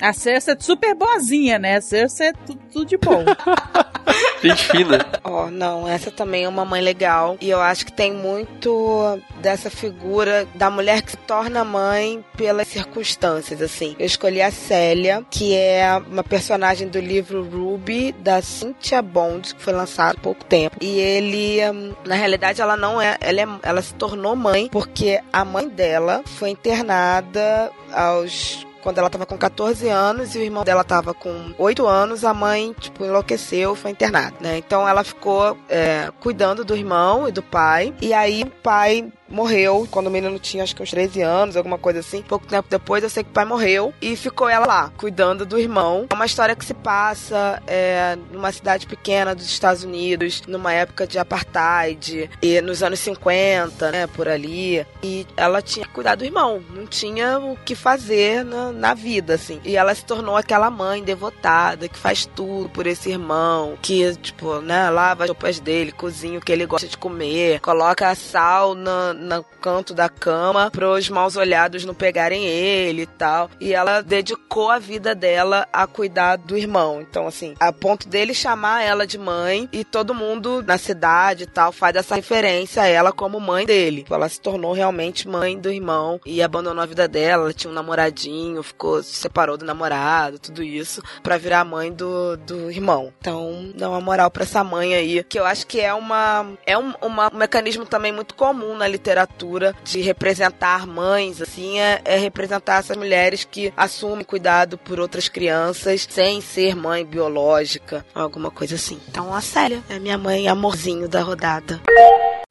A Cersei é super boazinha, né? A Cersei é tudo, tudo de bom. Gente fina. Ó, oh, não, essa também é uma mãe legal. E eu acho que tem muito dessa figura da mulher que se torna mãe pelas circunstâncias, assim. Eu escolhi a Célia, que é uma personagem do livro Ruby, da Cynthia Bond, que foi lançado há pouco tempo. E ele, hum, na realidade, ela não é ela, é, ela se tornou mãe porque a mãe dela foi internada aos quando ela tava com 14 anos e o irmão dela tava com 8 anos, a mãe, tipo, enlouqueceu, foi internada, né? Então ela ficou é, cuidando do irmão e do pai. E aí o pai morreu quando o menino tinha acho que uns 13 anos, alguma coisa assim. Pouco tempo depois eu sei que o pai morreu e ficou ela lá, cuidando do irmão. É uma história que se passa é, numa cidade pequena dos Estados Unidos, numa época de apartheid, e nos anos 50, né, por ali. E ela tinha que cuidar do irmão, não tinha o que fazer na, na vida, assim. E ela se tornou aquela mãe devotada que faz tudo por esse irmão, que, tipo, né, lava as roupas dele, cozinha o que ele gosta de comer, coloca sal na, no canto da cama pros maus olhados não pegarem ele e tal. E ela dedicou a vida dela a cuidar do irmão. Então, assim, a ponto dele chamar ela de mãe e todo mundo na cidade e tal faz essa referência a ela como mãe dele. Ela se tornou realmente mãe do irmão e abandonou a vida dela. Ela tinha um namoradinho, ficou, se separou do namorado, tudo isso, para virar mãe do, do irmão. Então, dá uma moral pra essa mãe aí, que eu acho que é uma, é um, uma, um mecanismo também muito comum na literatura literatura de representar mães, assim, é, é representar essas mulheres que assumem cuidado por outras crianças sem ser mãe biológica, alguma coisa assim. Então a Célia é minha mãe amorzinho da rodada.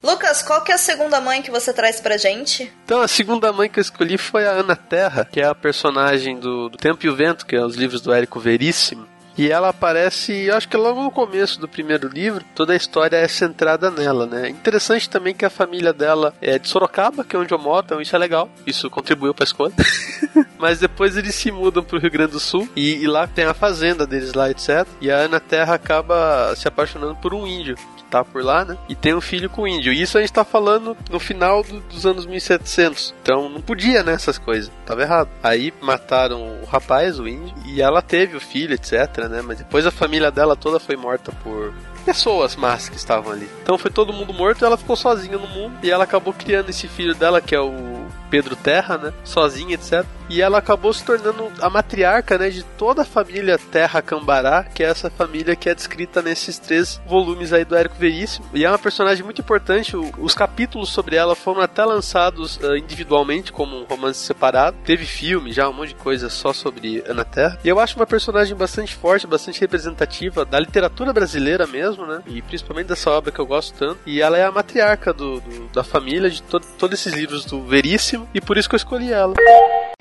Lucas, qual que é a segunda mãe que você traz pra gente? Então, a segunda mãe que eu escolhi foi a Ana Terra, que é a personagem do, do Tempo e o Vento, que é os livros do Érico Veríssimo. E ela aparece, acho que logo no começo do primeiro livro, toda a história é centrada nela, né? Interessante também que a família dela é de Sorocaba, que é onde eu moro, então isso é legal. Isso contribuiu pra escolha. Mas depois eles se mudam pro Rio Grande do Sul e, e lá tem a fazenda deles lá, etc. E a Ana Terra acaba se apaixonando por um índio tá por lá, né? E tem um filho com o índio. E isso a gente tá falando no final do, dos anos 1700. Então não podia, né? Essas coisas. Tava errado. Aí mataram o rapaz, o índio, e ela teve o filho, etc, né? Mas depois a família dela toda foi morta por pessoas más que estavam ali. Então foi todo mundo morto e ela ficou sozinha no mundo. E ela acabou criando esse filho dela, que é o Pedro Terra, né? Sozinha, etc. E ela acabou se tornando a matriarca, né, de toda a família Terra Cambará, que é essa família que é descrita nesses três volumes aí do Érico Veríssimo. E é uma personagem muito importante. Os capítulos sobre ela foram até lançados uh, individualmente como um romance separado. Teve filme, já um monte de coisa só sobre Ana Terra. E eu acho uma personagem bastante forte, bastante representativa da literatura brasileira mesmo, né? E principalmente dessa obra que eu gosto tanto. E ela é a matriarca do, do da família de to todos esses livros do Veríssimo. E por isso que eu escolhi ela.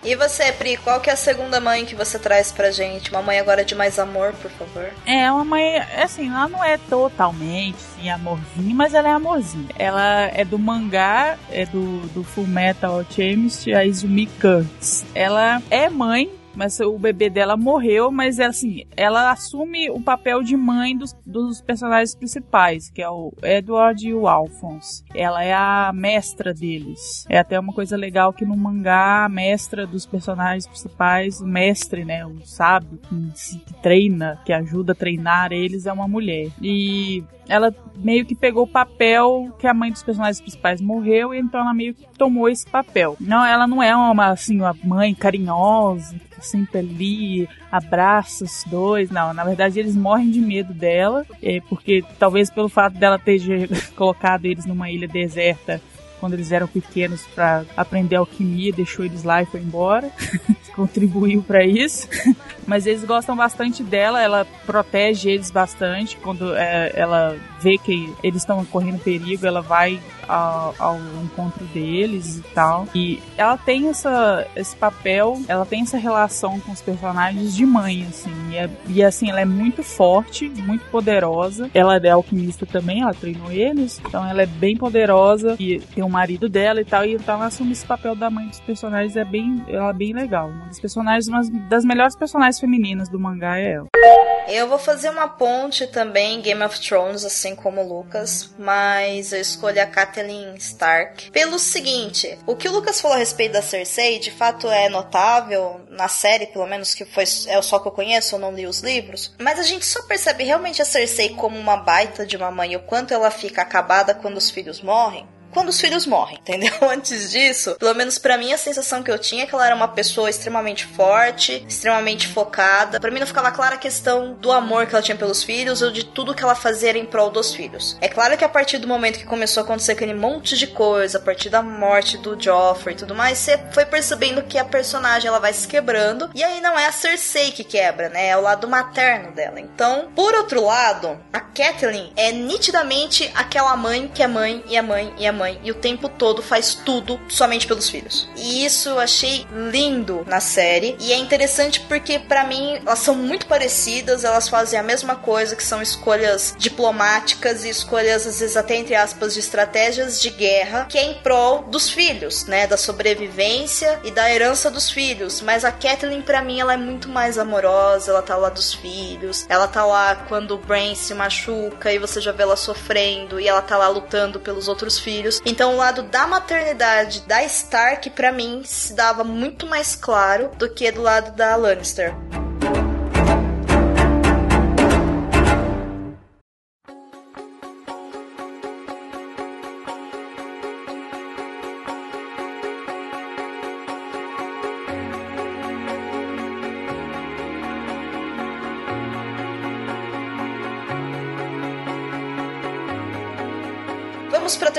E você, Pri, qual que é a segunda mãe que você traz pra gente? Uma mãe agora de mais amor, por favor. É, uma mãe, assim, ela não é totalmente, assim, amorzinho, mas ela é amorzinho. Ela é do mangá, é do, do Full Metal Alchemist, a Izumi Kurtz. Ela é mãe mas o bebê dela morreu, mas assim, ela assume o papel de mãe dos, dos personagens principais, que é o Edward e o Alphonse. Ela é a mestra deles. É até uma coisa legal que no mangá, a mestra dos personagens principais, o mestre, né, o sábio que, que treina, que ajuda a treinar eles, é uma mulher. E ela meio que pegou o papel que a mãe dos personagens principais morreu e então ela meio que tomou esse papel. Não, ela não é uma assim uma mãe carinhosa, sempre ali abraça os dois, não. Na verdade eles morrem de medo dela, é, porque talvez pelo fato dela ter colocado eles numa ilha deserta quando eles eram pequenos para aprender alquimia, deixou eles lá e foi embora. Contribuiu para isso. Mas eles gostam bastante dela, ela protege eles bastante. Quando é, ela vê que eles estão correndo perigo, ela vai ao, ao, encontro deles e tal. E ela tem essa, esse papel, ela tem essa relação com os personagens de mãe, assim. E, é, e assim, ela é muito forte, muito poderosa. Ela é alquimista também, ela treinou eles. Então ela é bem poderosa e tem o marido dela e tal. E então ela assume esse papel da mãe dos personagens, é bem, ela é bem legal. Uma das personagens, uma das melhores personagens femininas do mangá é ela. Eu vou fazer uma ponte também Game of Thrones, assim como o Lucas, mas eu escolho a Catelyn Stark. Pelo seguinte, o que o Lucas falou a respeito da Cersei, de fato é notável na série, pelo menos que foi é só que eu conheço, eu não li os livros, mas a gente só percebe realmente a Cersei como uma baita de uma mãe, o quanto ela fica acabada quando os filhos morrem quando os filhos morrem, entendeu? Antes disso, pelo menos para mim a sensação que eu tinha é que ela era uma pessoa extremamente forte, extremamente focada. Para mim não ficava clara a questão do amor que ela tinha pelos filhos ou de tudo que ela fazia em prol dos filhos. É claro que a partir do momento que começou a acontecer aquele monte de coisa, a partir da morte do Joffrey e tudo mais, você foi percebendo que a personagem ela vai se quebrando e aí não é a Cersei que quebra, né? É o lado materno dela. Então, por outro lado, a Catelyn é nitidamente aquela mãe que é mãe e é mãe e é mãe e o tempo todo faz tudo somente pelos filhos. E isso eu achei lindo na série e é interessante porque para mim elas são muito parecidas, elas fazem a mesma coisa, que são escolhas diplomáticas e escolhas às vezes até entre aspas de estratégias de guerra, que é em prol dos filhos, né, da sobrevivência e da herança dos filhos. Mas a Kathleen para mim ela é muito mais amorosa, ela tá lá dos filhos, ela tá lá quando o Brain se machuca e você já vê ela sofrendo e ela tá lá lutando pelos outros filhos filhos. Então o lado da maternidade da Stark para mim se dava muito mais claro do que do lado da Lannister.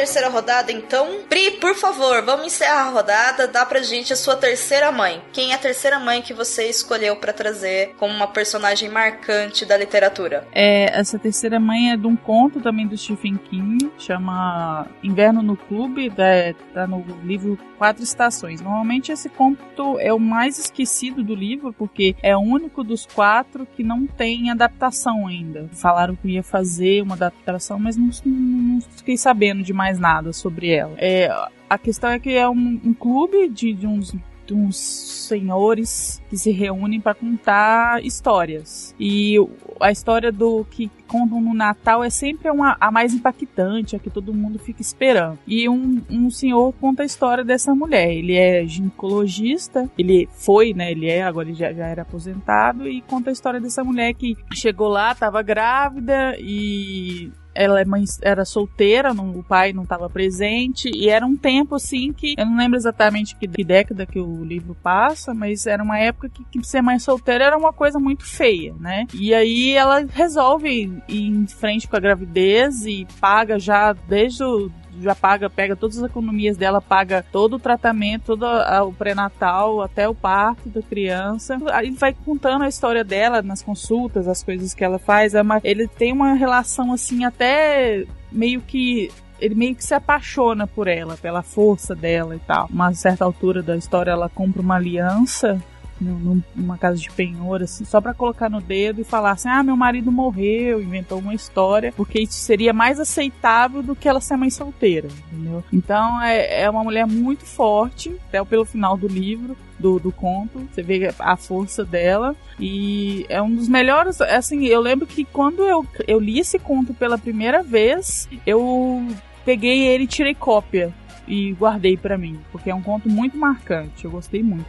Terceira rodada, então. Pri, por favor, vamos encerrar a rodada. Dá pra gente a sua terceira mãe. Quem é a terceira mãe que você escolheu para trazer como uma personagem marcante da literatura? É, essa terceira mãe é de um conto também do Stephen King, chama Inverno no Clube, da, tá no livro Quatro Estações. Normalmente esse conto é o mais esquecido do livro, porque é o único dos quatro que não tem adaptação ainda. Falaram que ia fazer uma adaptação, mas não, não, não fiquei sabendo de mais nada sobre ela. É, a questão é que é um, um clube de, de uns de uns senhores que se reúnem para contar histórias. E a história do que contam no Natal é sempre uma, a mais impactante, a que todo mundo fica esperando. E um, um senhor conta a história dessa mulher. Ele é ginecologista, ele foi, né? Ele é, agora ele já, já era aposentado, e conta a história dessa mulher que chegou lá, estava grávida e ela é mãe, era solteira, não, o pai não estava presente, e era um tempo assim que eu não lembro exatamente que, que, década que o livro passa, mas era uma época que, que, ser mãe solteira era uma coisa muito feia, né? E aí ela resolve ir em frente com a gravidez e paga já desde o já paga, pega todas as economias dela, paga todo o tratamento, todo o pré-natal, até o parto da criança. Aí vai contando a história dela nas consultas, as coisas que ela faz. É ele tem uma relação assim, até meio que ele meio que se apaixona por ela, pela força dela e tal. Uma certa altura da história, ela compra uma aliança numa casa de penhor, assim, só para colocar no dedo e falar assim: ah, meu marido morreu, inventou uma história, porque isso seria mais aceitável do que ela ser mãe solteira, entendeu? Então é, é uma mulher muito forte, até pelo final do livro. Do, do conto, você vê a força dela e é um dos melhores, assim, eu lembro que quando eu, eu li esse conto pela primeira vez, eu peguei ele tirei cópia e guardei para mim, porque é um conto muito marcante, eu gostei muito.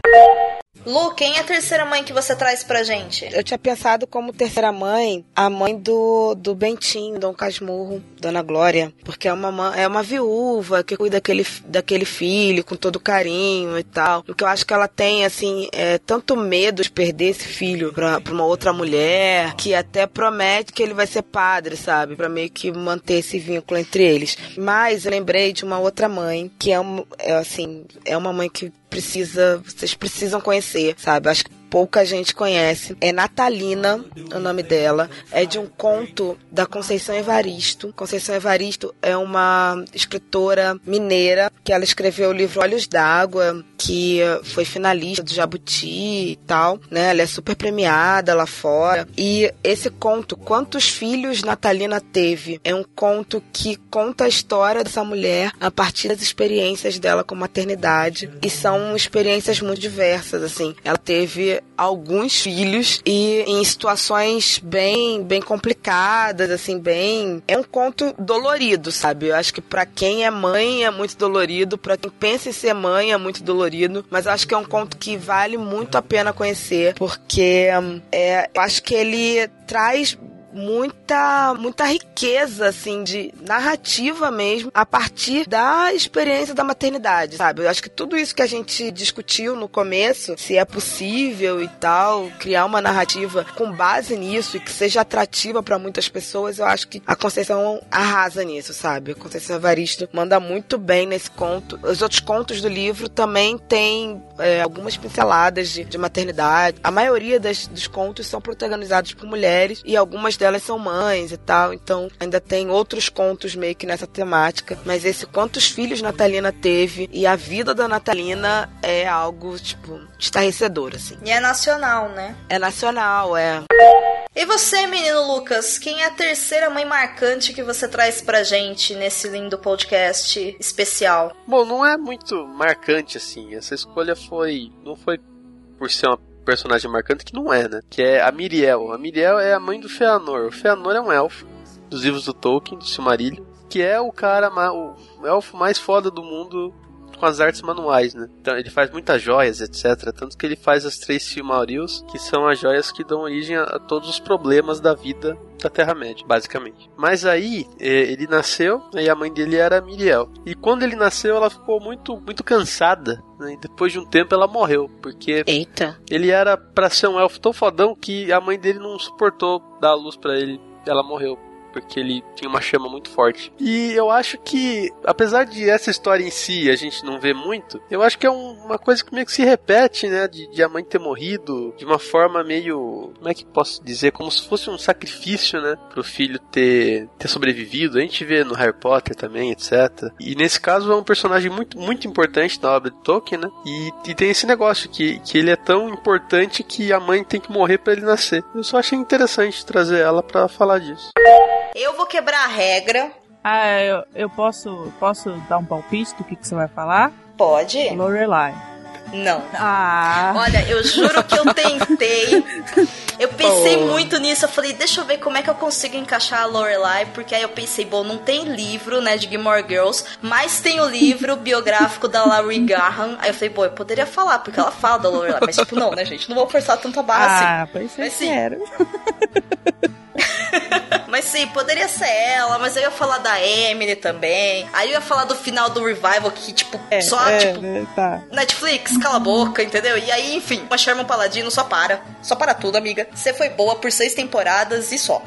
Lu, quem é a terceira mãe que você traz pra gente? Eu tinha pensado como terceira mãe a mãe do, do Bentinho, Dom Casmurro, Dona Glória, porque é uma, é uma viúva que cuida daquele, daquele filho com todo carinho e tal. O que eu acho que ela tem, assim, é tanto medo de perder esse filho pra, pra uma outra mulher, que até promete que ele vai ser padre, sabe? Pra meio que manter esse vínculo entre eles. Mas eu lembrei de uma outra mãe, que é, um, é assim, é uma mãe que precisa, vocês precisam conhecer, sabe? Acho que pouca gente conhece. É Natalina, o nome dela. É de um conto da Conceição Evaristo. Conceição Evaristo é uma escritora mineira que ela escreveu o livro Olhos d'Água, que foi finalista do Jabuti e tal, né? Ela é super premiada lá fora. E esse conto, Quantos Filhos Natalina Teve, é um conto que conta a história dessa mulher a partir das experiências dela com maternidade. E são experiências muito diversas, assim. Ela teve alguns filhos e em situações bem, bem complicadas, assim, bem. É um conto dolorido, sabe? Eu acho que para quem é mãe é muito dolorido, para quem pensa em ser mãe é muito dolorido, mas eu acho que é um conto que vale muito a pena conhecer, porque é, eu acho que ele traz muita muita riqueza assim de narrativa mesmo a partir da experiência da maternidade, sabe? Eu acho que tudo isso que a gente discutiu no começo, se é possível e tal, criar uma narrativa com base nisso e que seja atrativa para muitas pessoas, eu acho que a Conceição arrasa nisso, sabe? A Conceição Evaristo manda muito bem nesse conto. Os outros contos do livro também têm é, algumas pinceladas de, de maternidade. A maioria das, dos contos são protagonizados por mulheres e algumas delas são mães e tal, então ainda tem outros contos meio que nessa temática. Mas esse Quantos Filhos Natalina Teve e a vida da Natalina é algo, tipo, estarrecedor, assim. E é nacional, né? É nacional, é. E você, menino Lucas, quem é a terceira mãe marcante que você traz pra gente nesse lindo podcast especial? Bom, não é muito marcante assim. Essa escolha foi. Não foi por ser uma personagem marcante que não é, né? Que é a Miriel. A Miriel é a mãe do Feanor. O Feanor é um elfo dos livros do Tolkien, do Silmarillion, que é o cara, o elfo mais foda do mundo com as artes manuais, né? Então ele faz muitas joias, etc. Tanto que ele faz as três Silmarils, que são as joias que dão origem a, todos os problemas da vida da Terra-média, basicamente. Mas aí ele nasceu né, e a mãe dele era Miriel. E quando ele nasceu, ela ficou muito, muito cansada. Né, e depois de um tempo ela morreu, porque Eita. ele era para ser um elfo tão fodão que a mãe dele não suportou dar a luz para ele. Ela morreu porque ele tinha uma chama muito forte. E eu acho que, apesar de essa história em si a gente não ver muito, eu acho que é um, uma coisa que meio que se repete, né? De, de, a mãe ter morrido de uma forma meio. Como é que posso dizer? Como se fosse um sacrifício, né? Pro filho ter, ter sobrevivido. A gente vê no Harry Potter também, etc. E nesse caso é um personagem muito, muito importante na obra de Tolkien, né? E, e tem esse negócio que, que ele é tão importante que a mãe tem que morrer para ele nascer. Eu só achei interessante trazer ela para falar disso. Eu vou quebrar a regra. Ah, eu, eu posso, posso dar um palpite do que, que você vai falar? Pode. Lorelai. Não. Ah. Olha, eu juro que eu tentei. Eu pensei oh. muito nisso. Eu falei, deixa eu ver como é que eu consigo encaixar a Lorelai. Porque aí eu pensei, bom, não tem livro, né, de Gilmore Girls. Mas tem o livro biográfico da Laurie Graham. Aí eu falei, bom, eu poderia falar, porque ela fala da Lorelai. Mas, tipo, não, né, gente? Não vou forçar tanta barra ah, assim. Ah, pois mas, sim. Mas sim, poderia ser ela, mas eu ia falar da Emily também. Aí eu ia falar do final do Revival, que, tipo, é, só, é, tipo, é, tá. Netflix, cala a boca, entendeu? E aí, enfim, uma Sherman Paladino só para. Só para tudo, amiga. Você foi boa por seis temporadas e só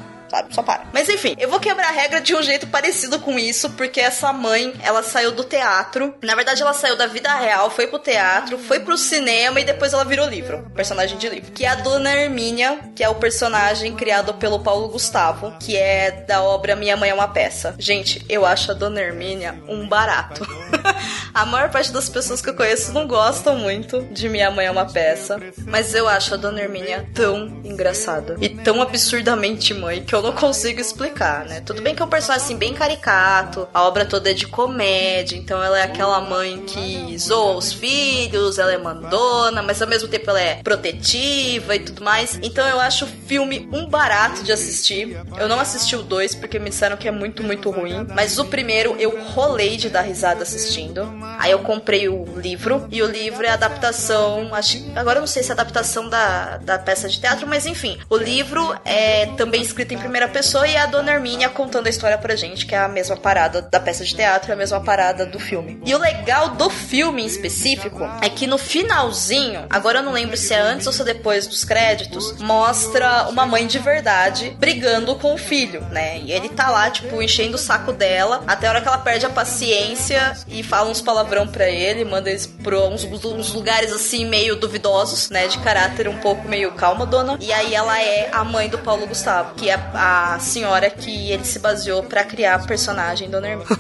Só para. Mas enfim, eu vou quebrar a regra de um jeito parecido com isso, porque essa mãe, ela saiu do teatro. Na verdade, ela saiu da vida real, foi pro teatro, foi pro cinema e depois ela virou livro, personagem de livro. Que é a Dona Hermínia, que é o personagem criado pelo Paulo Gustavo, que é da obra Minha Mãe é uma Peça. Gente, eu acho a Dona Hermínia um barato. a maior parte das pessoas que eu conheço não gostam muito de Minha Mãe é uma Peça, mas eu acho a Dona Hermínia tão engraçada e tão absurdamente mãe que eu não consigo explicar, né? Tudo bem que é um personagem assim bem caricato, a obra toda é de comédia, então ela é aquela mãe que zoa os filhos, ela é mandona, mas ao mesmo tempo ela é protetiva e tudo mais. Então eu acho o filme um barato de assistir. Eu não assisti o dois porque me disseram que é muito, muito ruim, mas o primeiro eu rolei de dar risada assistindo. Aí eu comprei o livro e o livro é adaptação, acho, agora eu não sei se é adaptação da, da peça de teatro, mas enfim, o livro é também escrito em primeira primeira pessoa e a Dona Hermínia contando a história pra gente, que é a mesma parada da peça de teatro, a mesma parada do filme. E o legal do filme em específico é que no finalzinho, agora eu não lembro se é antes ou se é depois dos créditos, mostra uma mãe de verdade brigando com o filho, né? E ele tá lá, tipo, enchendo o saco dela, até a hora que ela perde a paciência e fala uns palavrão pra ele, manda eles pra uns, uns lugares assim meio duvidosos, né? De caráter um pouco meio calma, dona. E aí ela é a mãe do Paulo Gustavo, que é a senhora que ele se baseou para criar a personagem Dona Hermínia.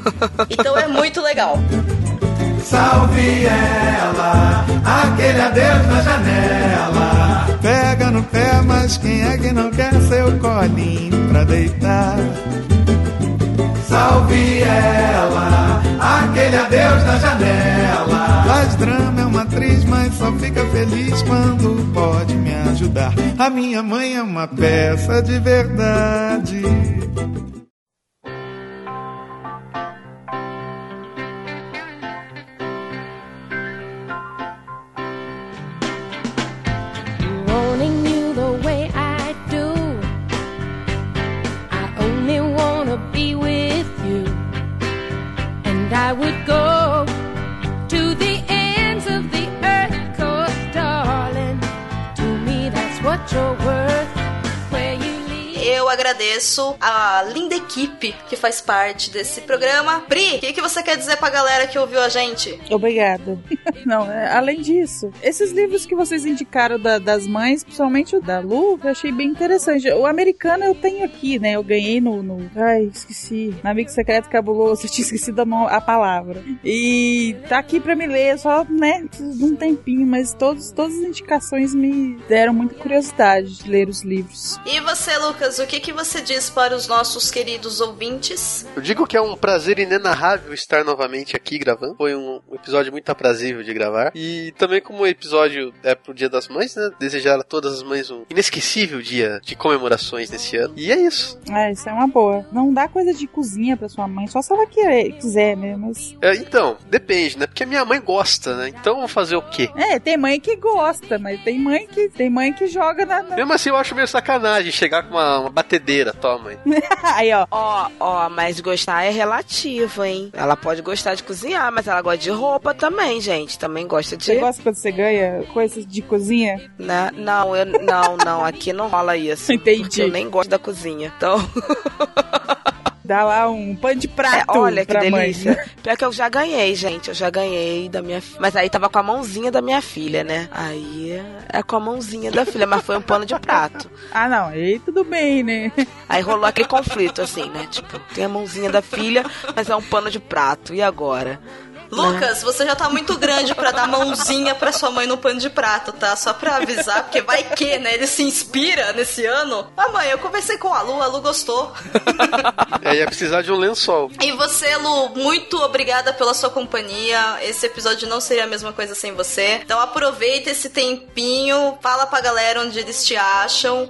Então é muito legal. Salve ela, aquele adeus na janela. Pega no pé, mas quem é que não quer seu colinho pra deitar? Salve ela, aquele adeus na janela. Faz drama, é uma atriz, mas só fica feliz quando pode me ajudar. A minha mãe é uma peça de verdade. what your word? Agradeço a linda equipe que faz parte desse programa. Pri, o que, que você quer dizer pra galera que ouviu a gente? Obrigada. Não, é, além disso, esses livros que vocês indicaram da- das mães, principalmente o da Lu, eu achei bem interessante. O americano eu tenho aqui, né? Eu ganhei no. no- ai, esqueci. No Amigo Secreto Cabuloso, eu tinha esquecido a, a palavra. E tá aqui pra me ler, só, né? De um tempinho, mas todos, todas as indicações me deram muita curiosidade de ler os livros. E você, Lucas, o que, que você diz para os nossos queridos ouvintes? Eu digo que é um prazer inenarrável estar novamente aqui gravando. Foi um episódio muito aprazível de gravar. E também como o episódio é pro Dia das Mães, né? Desejar a todas as mães um inesquecível dia de comemorações nesse ano. E é isso. É, isso é uma boa. Não dá coisa de cozinha pra sua mãe, só se ela quiser, né? Mas. É, então, depende, né? Porque a minha mãe gosta, né? Então vou fazer o quê? É, tem mãe que gosta, mas tem mãe que tem mãe que joga na. na- Mesmo assim, eu acho meio sacanagem chegar com uma, uma batedeira, toma aí. Aí, ó. Ó, ó, mas gostar é relativo, hein? Ela pode gostar de cozinhar, mas ela gosta de roupa também, gente. Também gosta de. Você gosta quando você ganha coisas de cozinha? Né? Não, eu não, não, aqui não rola isso. Entendi. Porque eu nem gosto da cozinha. Então, Dá lá um pano de prato. é, olha que pra mãe. delícia. Pior que eu já ganhei, gente. Eu já ganhei da minha Mas aí tava com a mãozinha da minha filha, né? Aí é com a mãozinha da filha, mas foi um pano de prato. Ah, não. Aí tudo bem, né? Aí rolou aquele conflito, assim, né? Tipo, tem a mãozinha da filha, mas é um pano de prato. E agora? Lucas, você já tá muito grande pra dar mãozinha pra sua mãe no pano de prato, tá? Só pra avisar, porque vai que, né? Ele se inspira nesse ano. Ah, mãe, eu conversei com a Lu, a Lu gostou. É, ia precisar de um lençol. E você, Lu, muito obrigada pela sua companhia. Esse episódio não seria a mesma coisa sem você. Então aproveita esse tempinho, fala pra galera onde eles te acham.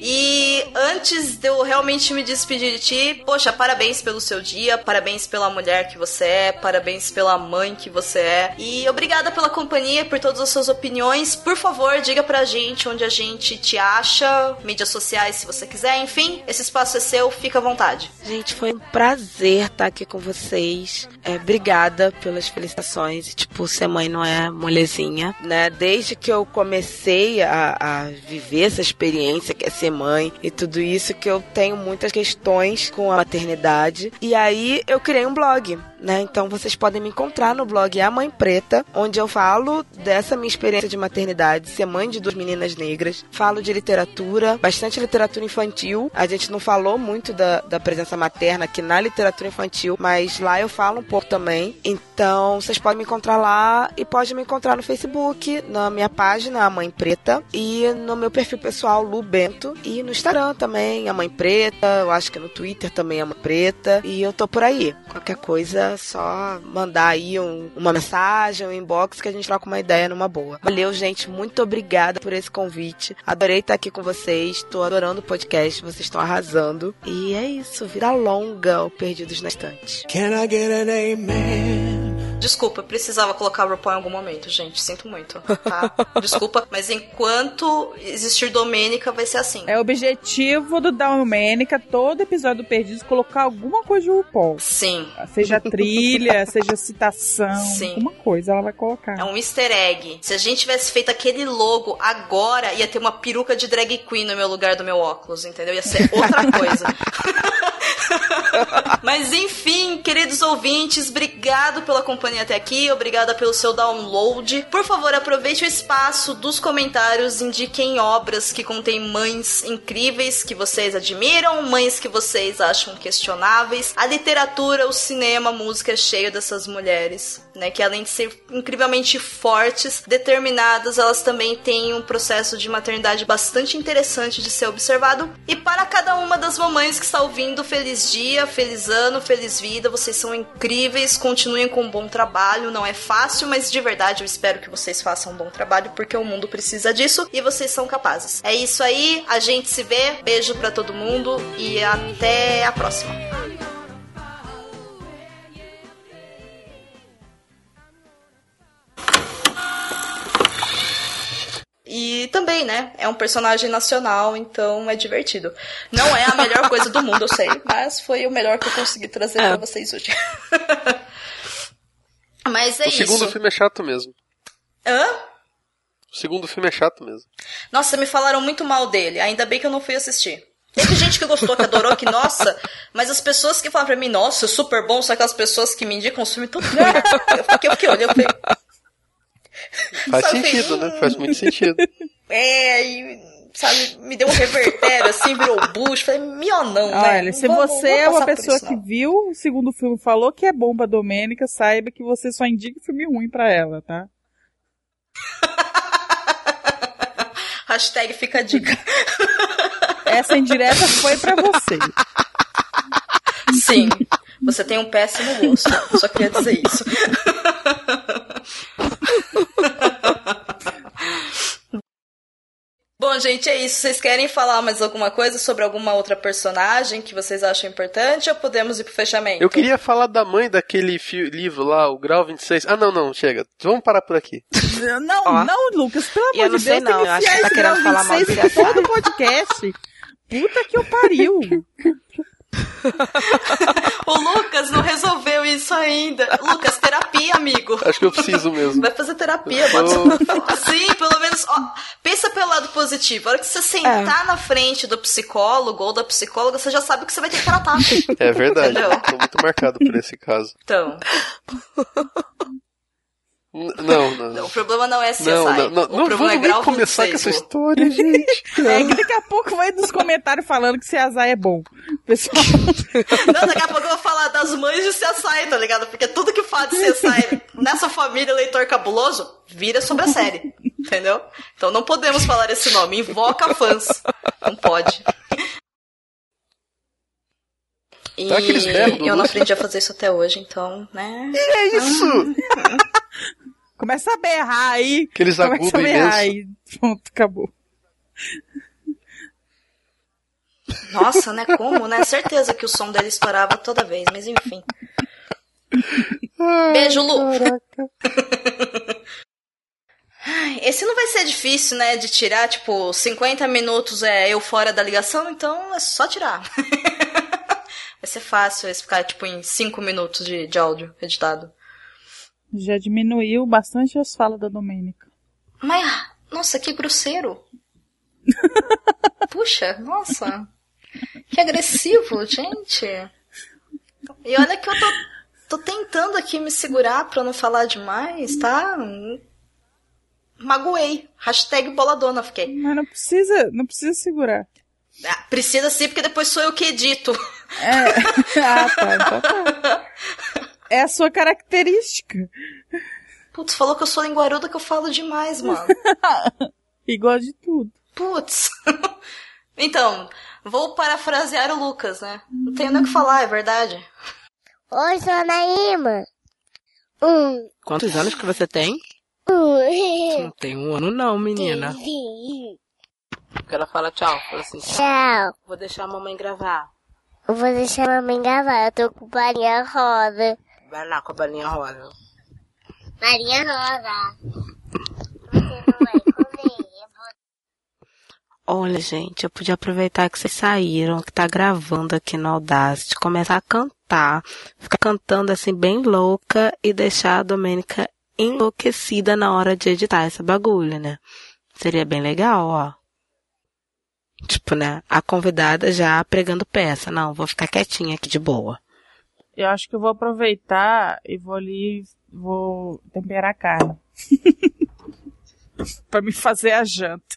E antes de eu realmente me despedir de ti, poxa, parabéns pelo seu dia, parabéns pela mulher que você é, parabéns pela mãe que você é. E obrigada pela companhia, por todas as suas opiniões. Por favor, diga pra gente onde a gente te acha, mídias sociais se você quiser, enfim, esse espaço é seu, fica à vontade. Gente, foi um prazer estar aqui com vocês. É, obrigada pelas felicitações. Tipo, ser mãe não é molezinha, né? Desde que eu comecei a, a viver essa experiência que é mãe e tudo isso, que eu tenho muitas questões com a maternidade. E aí eu criei um blog, né? Então vocês podem me encontrar no blog A Mãe Preta, onde eu falo dessa minha experiência de maternidade, ser mãe de duas meninas negras. Falo de literatura, bastante literatura infantil. A gente não falou muito da, da presença materna aqui na literatura infantil, mas lá eu falo um pouco também. Então vocês podem me encontrar lá e podem me encontrar no Facebook, na minha página A Mãe Preta e no meu perfil pessoal Lu Bento e no Instagram também A Mãe Preta, eu acho que no Twitter também A Mãe Preta e eu tô por aí. Qualquer coisa, só mandar aí um- uma mensagem, um inbox que a gente troca uma ideia numa boa. Valeu, gente, muito obrigada por esse convite. Adorei estar aqui com vocês, tô adorando o podcast, vocês estão arrasando. E é isso, vida longa, o Perdidos na Estante. Can I get an amen? Desculpa, eu precisava colocar o RuPaul em algum momento, gente. Sinto muito, tá? Desculpa, mas enquanto existir Domênica, vai ser assim. É o objetivo do Domênica, todo episódio do Perdidos, colocar alguma coisa de RuPaul. Sim. Seja trilha, seja citação, Sim. alguma coisa ela vai colocar. É um easter egg. Se a gente tivesse feito aquele logo agora, ia ter uma peruca de drag queen no meu lugar do meu óculos, entendeu? Ia ser outra coisa. Mas enfim, queridos ouvintes, obrigado pela companhia até aqui, obrigada pelo seu download. Por favor, aproveite o espaço dos comentários, indiquem obras que contêm mães incríveis que vocês admiram, mães que vocês acham questionáveis. A literatura, o cinema, a música é cheio dessas mulheres, né? Que além de ser incrivelmente fortes, determinadas, elas também têm um processo de maternidade bastante interessante de ser observado. E para cada uma das mamães que está ouvindo, feliz dia, feliz ano, feliz vida. Vocês são incríveis, continuem com um bom trabalho. Não é fácil, mas de verdade eu espero que vocês façam um bom trabalho porque o mundo precisa disso e vocês são capazes. É isso aí, a gente se vê. Beijo para todo mundo e até a próxima. E também, né? É um personagem nacional, então é divertido. Não é a melhor coisa do mundo, eu sei, mas foi o melhor que eu consegui trazer É. pra vocês hoje. mas é o segundo isso. filme é chato mesmo. Hã? O segundo filme é chato mesmo. Nossa, me falaram muito mal dele. Ainda bem que eu não fui assistir. Teve gente que gostou, que adorou, que nossa, mas as pessoas que falam pra mim, nossa, super bom, são aquelas pessoas que me indicam o filme tudo. Eu fiquei, eu fiquei olhando, eu falei, Faz Sabe, sentido, né? Faz muito sentido. é, e, sabe, me deu um revertério assim, virou Bush. Falei, meu não, né? Olha, se vou- você vou é uma pessoa isso, que não. viu o segundo filme e falou que é bom pra Domênica, saiba que você só indica filme ruim pra ela, tá? Hashtag fica a dica. Essa indireta foi pra você. Sim, você tem um péssimo gosto. Só queria dizer isso. Bom, gente, é isso. Vocês querem falar mais alguma coisa sobre alguma outra personagem que vocês acham importante ou podemos ir pro fechamento? Eu queria falar da mãe daquele livro lá, o Grau 26. Ah, não, não, chega. Vamos parar por aqui. Não, Ó. não, Lucas, pelo eu amor não de sei Deus, não, tem eu acho que enfiar tá esse querendo grau falar mal 26 do em todo o podcast. Puta que eu pariu. O Lucas não resolveu isso ainda. Lucas, terapia, amigo. Acho que eu preciso mesmo. Vai fazer terapia, bota. Sim, pelo menos. Ó, pensa pelo lado positivo. A hora que você sentar É. na frente do psicólogo ou da psicóloga, você já sabe que você vai ter que tratar. É verdade. Entendeu? Tô muito marcado por esse caso. Então, Não, não. o problema não é CSI. Não, não, não, o não problema vamos é nem começar 26, com essa história, gente. É que daqui a pouco vai nos comentários falando que CSI é bom. Pessoal, Não, daqui a pouco eu vou falar das mães de CSI, tá ligado? Porque tudo que fala de CSI nessa família leitor cabuloso vira sobre a série. Entendeu? Então não podemos falar esse nome. Invoca fãs. Não pode. E Tá berros do eu não Lúcio. aprendi a fazer isso até hoje, então, né? É isso! Começa a berrar aí. Aqueles começa agudos a berrar aí. Pronto, acabou. Nossa, né? Como, né? Certeza que o som dele estourava toda vez, mas enfim. Beijo, Lu. Ai, Esse não vai ser difícil, né? De tirar, tipo, 50 minutos é eu fora da ligação, então é só tirar. vai ser fácil esse ficar, tipo, em 5 minutos de, de áudio editado. Já diminuiu bastante as falas da Domênica. Mas, nossa, que grosseiro. Puxa, nossa. Que agressivo, gente. E olha que eu tô, tô tentando aqui me segurar pra não falar demais, tá? Magoei. Hashtag boladona fiquei. Mas não precisa, não precisa segurar. Ah, precisa sim, porque depois sou eu que edito. É. Ah, tá. Então tá. É a sua característica. Putz, falou que eu sou linguaruda que eu falo demais, mano. Igual de tudo. Putz. Então, vou parafrasear o Lucas, né? Não tenho nem o que falar, é verdade. Oi, sou a Naíma. Um. Quantos anos que você tem? Um. Não tem um ano não, menina. Porque ela fala tchau. Fala assim, Tchau. Vou deixar a mamãe gravar. Eu vou deixar a mamãe gravar. Eu tô com balinha rosa. Vai lá com a balinha rosa. Maria Rosa. Você não vai comer. Olha, gente, eu podia aproveitar que vocês saíram, que tá gravando aqui no Audacity, começar a cantar, ficar cantando assim bem louca e deixar a Domênica enlouquecida na hora de editar essa bagulho, né? Seria bem legal, ó. Tipo, né? A convidada já pregando peça. Não, vou ficar quietinha aqui de boa. Eu acho que eu vou aproveitar e vou ali, vou temperar a carne. pra me fazer a janta.